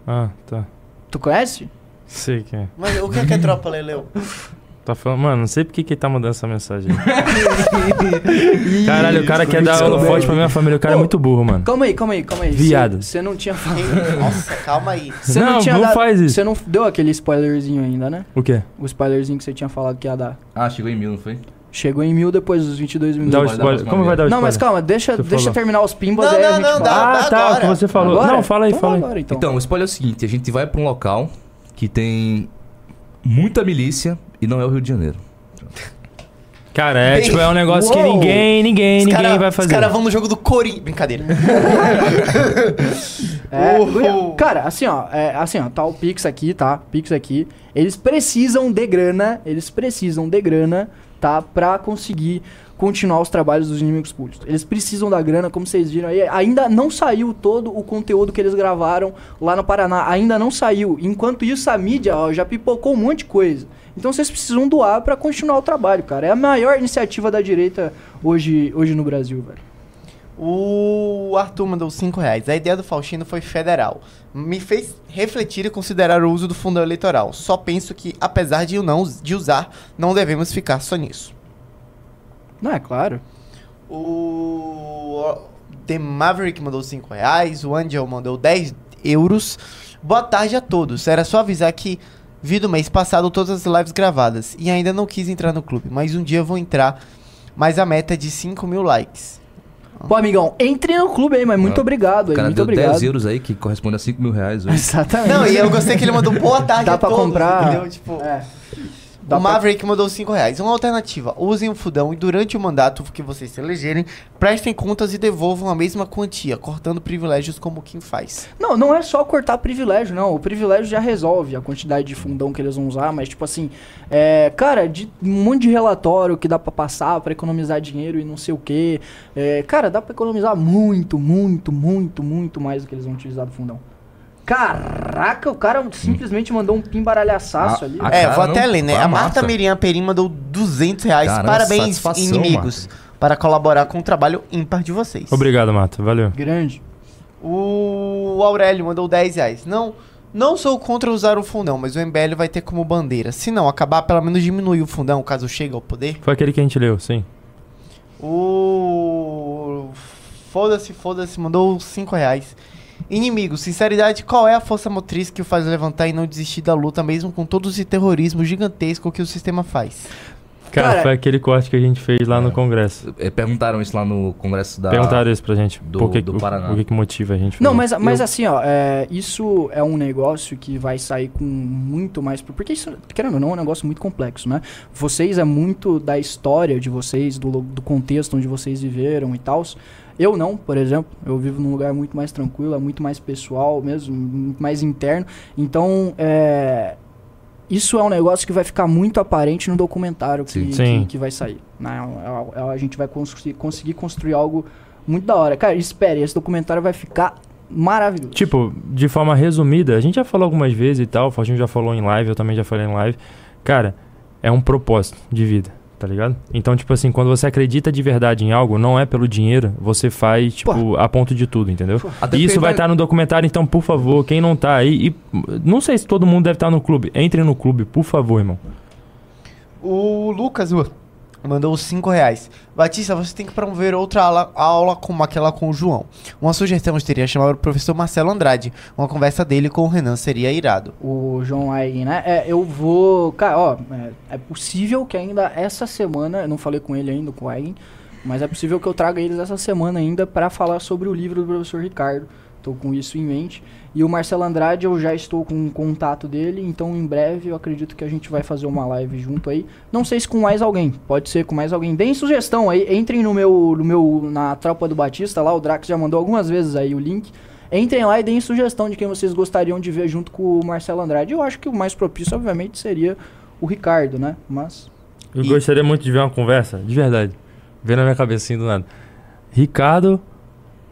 Ah, tá. Tu conhece? Sei quem é. Mas o que é, que é tropa Leleu? Tá falando, mano, não sei por que que ele tá mandando essa mensagem. Caralho, o cara quer dar holofote pra minha família. O cara é muito burro, mano. Calma aí, calma aí, calma aí. Viado. Você não tinha falado. Nossa, calma aí. Você Não, tinha não dado- faz isso. Você não deu aquele spoilerzinho ainda, né? O quê? O spoilerzinho que você tinha falado que ia dar. Ah, chegou em mil, não foi? Chegou em mil depois dos 22 minutos. Dá o spoiler. Como vai dar o Não, spoiler? mas calma, deixa, Você deixa falou. terminar os pimbas Não, aí a não, gente não, fala. dá. Ah, tá, o que agora. você falou. Agora? Não, fala aí, Então fala aí. agora, então. Então, o spoiler é o seguinte: a gente vai pra um local que tem muita milícia e não é o Rio de Janeiro. Cara, é, Bem- tipo, é um negócio que Uou! ninguém, ninguém, Os ninguém cara- vai Os fazer. caras vão no jogo do Corinthians. Brincadeira. É, cara, assim, ó, é, assim, ó, tá o Pix aqui, tá? Pix aqui. Eles precisam de grana, eles precisam de grana, tá? Pra conseguir continuar os trabalhos dos inimigos públicos. Eles precisam da grana, como vocês viram aí. Ainda não saiu todo o conteúdo que eles gravaram lá no Paraná. Ainda não saiu. Enquanto isso, a mídia ó, já pipocou um monte de coisa. Então vocês precisam doar pra continuar o trabalho, cara. É a maior iniciativa da direita hoje, hoje no Brasil, velho. O Arthur mandou 5 reais. A ideia do Faustino foi federal. Me fez refletir e considerar o uso do fundo eleitoral. Só penso que, apesar de, não, de usar, não devemos ficar só nisso. Não é claro. O The Maverick mandou 5 reais. O Angel mandou 10 euros. Boa tarde a todos. Era só avisar que vi do mês passado todas as lives gravadas. E ainda não quis entrar no clube. Mas um dia eu vou entrar. Mas a meta é de 5 mil likes. Pô, amigão, entre no clube aí, mas muito Ah, obrigado O aí, cara muito deu obrigado. 10 euros aí, que corresponde a 5 mil reais hoje. Exatamente. Não, e eu gostei que ele mandou boa tarde Dá a pra todos, comprar. entendeu? Tipo, É. Dá o Maverick mandou 5 reais. Uma alternativa: usem o fudão e durante o mandato que vocês se elegerem, prestem contas e devolvam a mesma quantia, cortando privilégios como quem faz. Não, não é só cortar privilégio, não. O privilégio já resolve a quantidade de fundão que eles vão usar, mas tipo assim, é, cara, de um monte de relatório que dá pra passar pra economizar dinheiro e não sei o que. cara, dá pra economizar muito, muito, muito, muito mais do que eles vão utilizar do fundão. Caraca, o cara simplesmente mandou um pimbaralhaçaço ali. a- é, cara vou até ler, né? A a Marta Marta. Miriam Perim mandou 200 reais. Caramba, Parabéns, inimigos, para colaborar com o trabalho ímpar de vocês. Obrigado, Mato. Valeu. Grande. O Aurélio mandou 10 reais. Não, não sou contra usar o fundão, mas o MBL vai ter como bandeira. Se não acabar, pelo menos diminuir o fundão caso chegue ao poder. Foi aquele que a gente leu, sim. O. Foda-se, foda-se, mandou 5 reais. Inimigo, sinceridade, qual é a força motriz que o faz levantar e não desistir da luta, mesmo com todo esse terrorismo gigantesco que o sistema faz? Cara, Cara- foi aquele corte que a gente fez lá no Congresso. É, perguntaram isso lá no congresso da... Perguntaram isso pra gente. do- por que, do Paraná. O que, que motiva a gente Não, mas, mas Eu- assim, ó, é, isso é um negócio que vai sair com muito mais. Porque isso, querendo ou não, é um negócio muito complexo, né? Vocês é muito da história de vocês, do, do contexto onde vocês viveram e tal. Eu não, por exemplo. Eu vivo num lugar muito mais tranquilo, é muito mais pessoal mesmo, muito mais interno. Então, é. Isso é um negócio que vai ficar muito aparente no documentário que, Sim. que, Sim. que vai sair. Né? É- é- A, gente vai construir- conseguir construir algo muito da hora. Cara, espere, esse documentário vai ficar maravilhoso. Tipo, de forma resumida, a gente já falou algumas vezes e tal, o Faustinho já falou em live, eu também já falei em live. Cara, é um propósito de vida, tá ligado? Então, tipo assim, quando você acredita de verdade em algo, não é pelo dinheiro, você faz, tipo, a ponto de tudo, entendeu? Até E isso vai estar no documentário, então, por favor, quem não tá aí, e não sei se todo mundo deve estar no clube, entre no clube, por favor, irmão. O Lucas uh, mandou 5 reais. Batista, você tem que promover outra aula, aula como aquela com o João. Uma sugestão seria chamar o professor Marcelo Andrade. Uma conversa dele com o Renan seria irado. O João aí, né? É, eu vou. Cara, ó, é, é possível que ainda essa semana, eu não falei com ele ainda, com o Eigen, mas é possível que eu traga eles essa semana ainda pra falar sobre o livro do professor Ricardo. Tô com isso em mente. E o Marcelo Andrade, eu já estou com o contato dele, então em breve eu acredito que a gente vai fazer uma live junto aí. Não sei se com mais alguém, pode ser com mais alguém. Deem sugestão aí, entrem no meu, no meu na Tropa do Batista lá, o Drax já mandou algumas vezes aí o link. Entrem lá e deem sugestão de quem vocês gostariam de ver junto com o Marcelo Andrade. Eu acho que o mais propício, obviamente, seria o Ricardo, né? Mas. Eu E- gostaria muito de ver uma conversa, de verdade. Ver na minha assim do nada. Ricardo,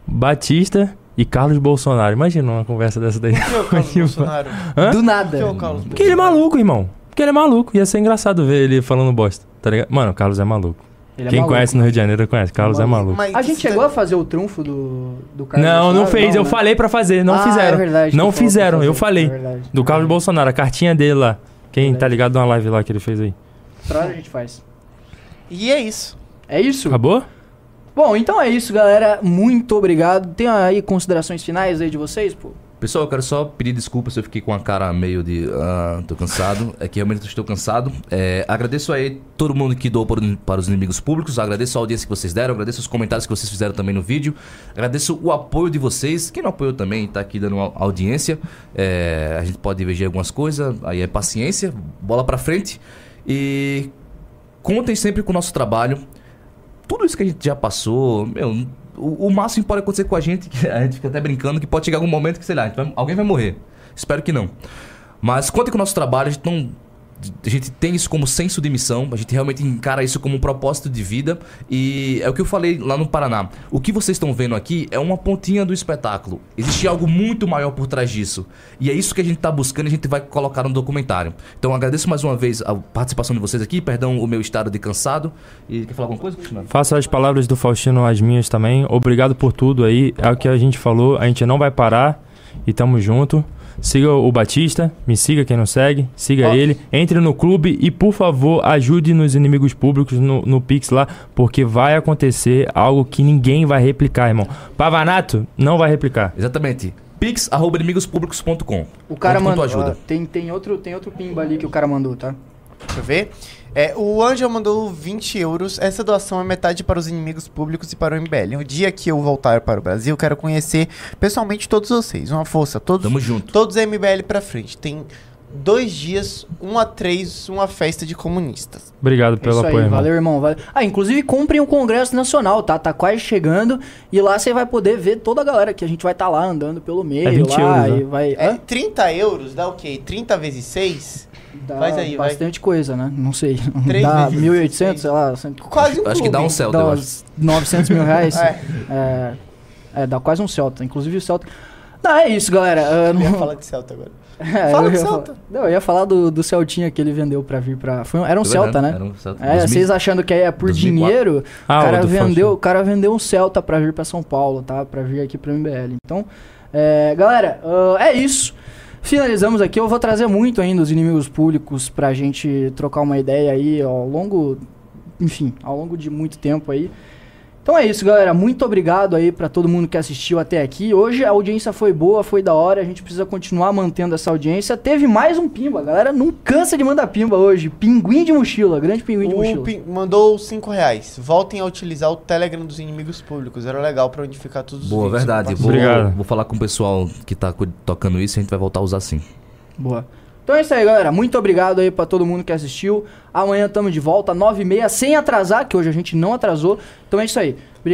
Batista e Carlos Bolsonaro. Imagina uma conversa dessa daí. Por que o Carlos Bolsonaro? Hã? Do Por nada. que o Carlos Porque ele é maluco, irmão. Porque ele é maluco. Ia ser engraçado ver ele falando bosta. Tá ligado? Mano, o Carlos é maluco. Ele é Quem maluco. conhece no Rio de Janeiro conhece. Carlos é maluco. Mas A gente isso chegou a fazer o trunfo do, do Carlos Não, não Bolsonaro? fez. eu né? falei pra fazer. Não Ah, fizeram. é verdade, não pra fizeram. fazer, Eu falei. é. Do Carlos Bolsonaro. A cartinha dele lá. Quem tá ligado numa live lá que ele fez aí. Hora a gente faz. E é isso. É isso? Acabou? Bom, então é isso, galera. Muito obrigado. Tem aí considerações finais aí de vocês, pô? Pessoal, eu quero só pedir desculpa se eu fiquei com a cara meio de. Ah, tô cansado. É que realmente estou cansado. É, agradeço aí todo mundo que doou para os inimigos públicos. Agradeço a audiência que vocês deram. Agradeço os comentários que vocês fizeram também no vídeo. Agradeço o apoio de vocês. Quem não apoiou também tá aqui dando au- audiência. É, a gente pode divergir algumas coisas. Aí é paciência. Bola pra frente. E contem sempre com o nosso trabalho. Tudo isso que a gente já passou, meu, o, o máximo que pode acontecer com a gente, que a gente fica até brincando, que pode chegar algum momento que, sei lá, vai- alguém vai morrer. Espero que não. Mas contem com o nosso trabalho, a gente não. A gente tem isso como senso de missão, a gente realmente encara isso como um propósito de vida. E é o que eu falei lá no Paraná. O que vocês estão vendo aqui é uma pontinha do espetáculo. Existe algo muito maior por trás disso. E é isso que a gente está buscando e a gente vai colocar no documentário. Então agradeço mais uma vez a participação de vocês aqui, perdão o meu estado de cansado. E quer falar alguma coisa, Cristiano? Faço as palavras do Faustino as minhas também. Obrigado por tudo aí. É o que a gente falou. A gente não vai parar e tamo junto. Siga o Batista, me siga quem não segue, siga Ó. ele, entre no clube e por favor ajude nos inimigos públicos no, no Pix lá, porque vai acontecer algo que ninguém vai replicar, irmão. Pavanato não vai replicar. Exatamente. pix.inimigospublicos.com O cara mandou. ajuda. ó, tem, tem, outro, tem outro pimba ali que o cara mandou, tá? Deixa eu ver. É, o Angel mandou 20 euros. Essa doação é metade para os inimigos públicos e para o MBL. No dia que eu voltar para o Brasil, quero conhecer pessoalmente todos vocês. Uma força, todos, Tamo junto. todos MBL pra frente. Tem dois dias, um a três, uma festa de comunistas. Obrigado É pelo isso aí, apoio, irmão. valeu, irmão. Valeu. Ah, inclusive comprem o Congresso Nacional, tá? Tá quase chegando. E lá você vai poder ver toda a galera que a gente vai estar lá andando pelo meio. É 20 lá, euros, e né? vai. É, Hã? 30 euros dá o quê? 30 vezes 6? Dá Faz aí, vai. bastante coisa, né? Não sei. Três Dá vezes 1.800, seis. sei lá. Quase um Acho que dá um. Celta, dá eu acho. uns 900 mil reais. É. é. é, dá quase um Celta. Inclusive o Celta. Não, é isso, galera. Ah, Eu ia não- falar de Celta agora. É, Fala eu do ia Celta. falar- Não, eu ia falar do, do Celtinha que ele vendeu pra vir pra. Foi um- era um Foi Celta, né? era um Celta. É, 2000. vocês achando que aí é por 2004. dinheiro, Ah, o, o cara vendeu, o cara vendeu um Celta pra vir pra São Paulo, tá? Pra vir aqui pro MBL. Então, é, galera, ah, é isso. Finalizamos aqui. Eu vou trazer muito ainda os inimigos públicos pra gente trocar uma ideia aí ao longo. Enfim, ao longo de muito tempo aí. Então é isso, galera. Muito obrigado aí pra todo mundo que assistiu até aqui. Hoje a audiência foi boa, foi da hora. A gente precisa continuar mantendo essa audiência. Teve mais um pimba, a galera. Não cansa de mandar pimba hoje. Pinguim de mochila, grande pinguim de O mochila. Pin- mandou 5 reais. Voltem a utilizar o Telegram dos inimigos públicos. Era legal pra unificar todos os Boa, vídeos. verdade. Vou, Obrigado. vou falar com o pessoal que tá tocando isso e a gente vai voltar a usar sim. Boa. Então é isso aí, galera. Muito obrigado aí pra todo mundo que assistiu. Amanhã tamo de volta, 9h30, sem atrasar, que hoje a gente não atrasou. Então é isso aí.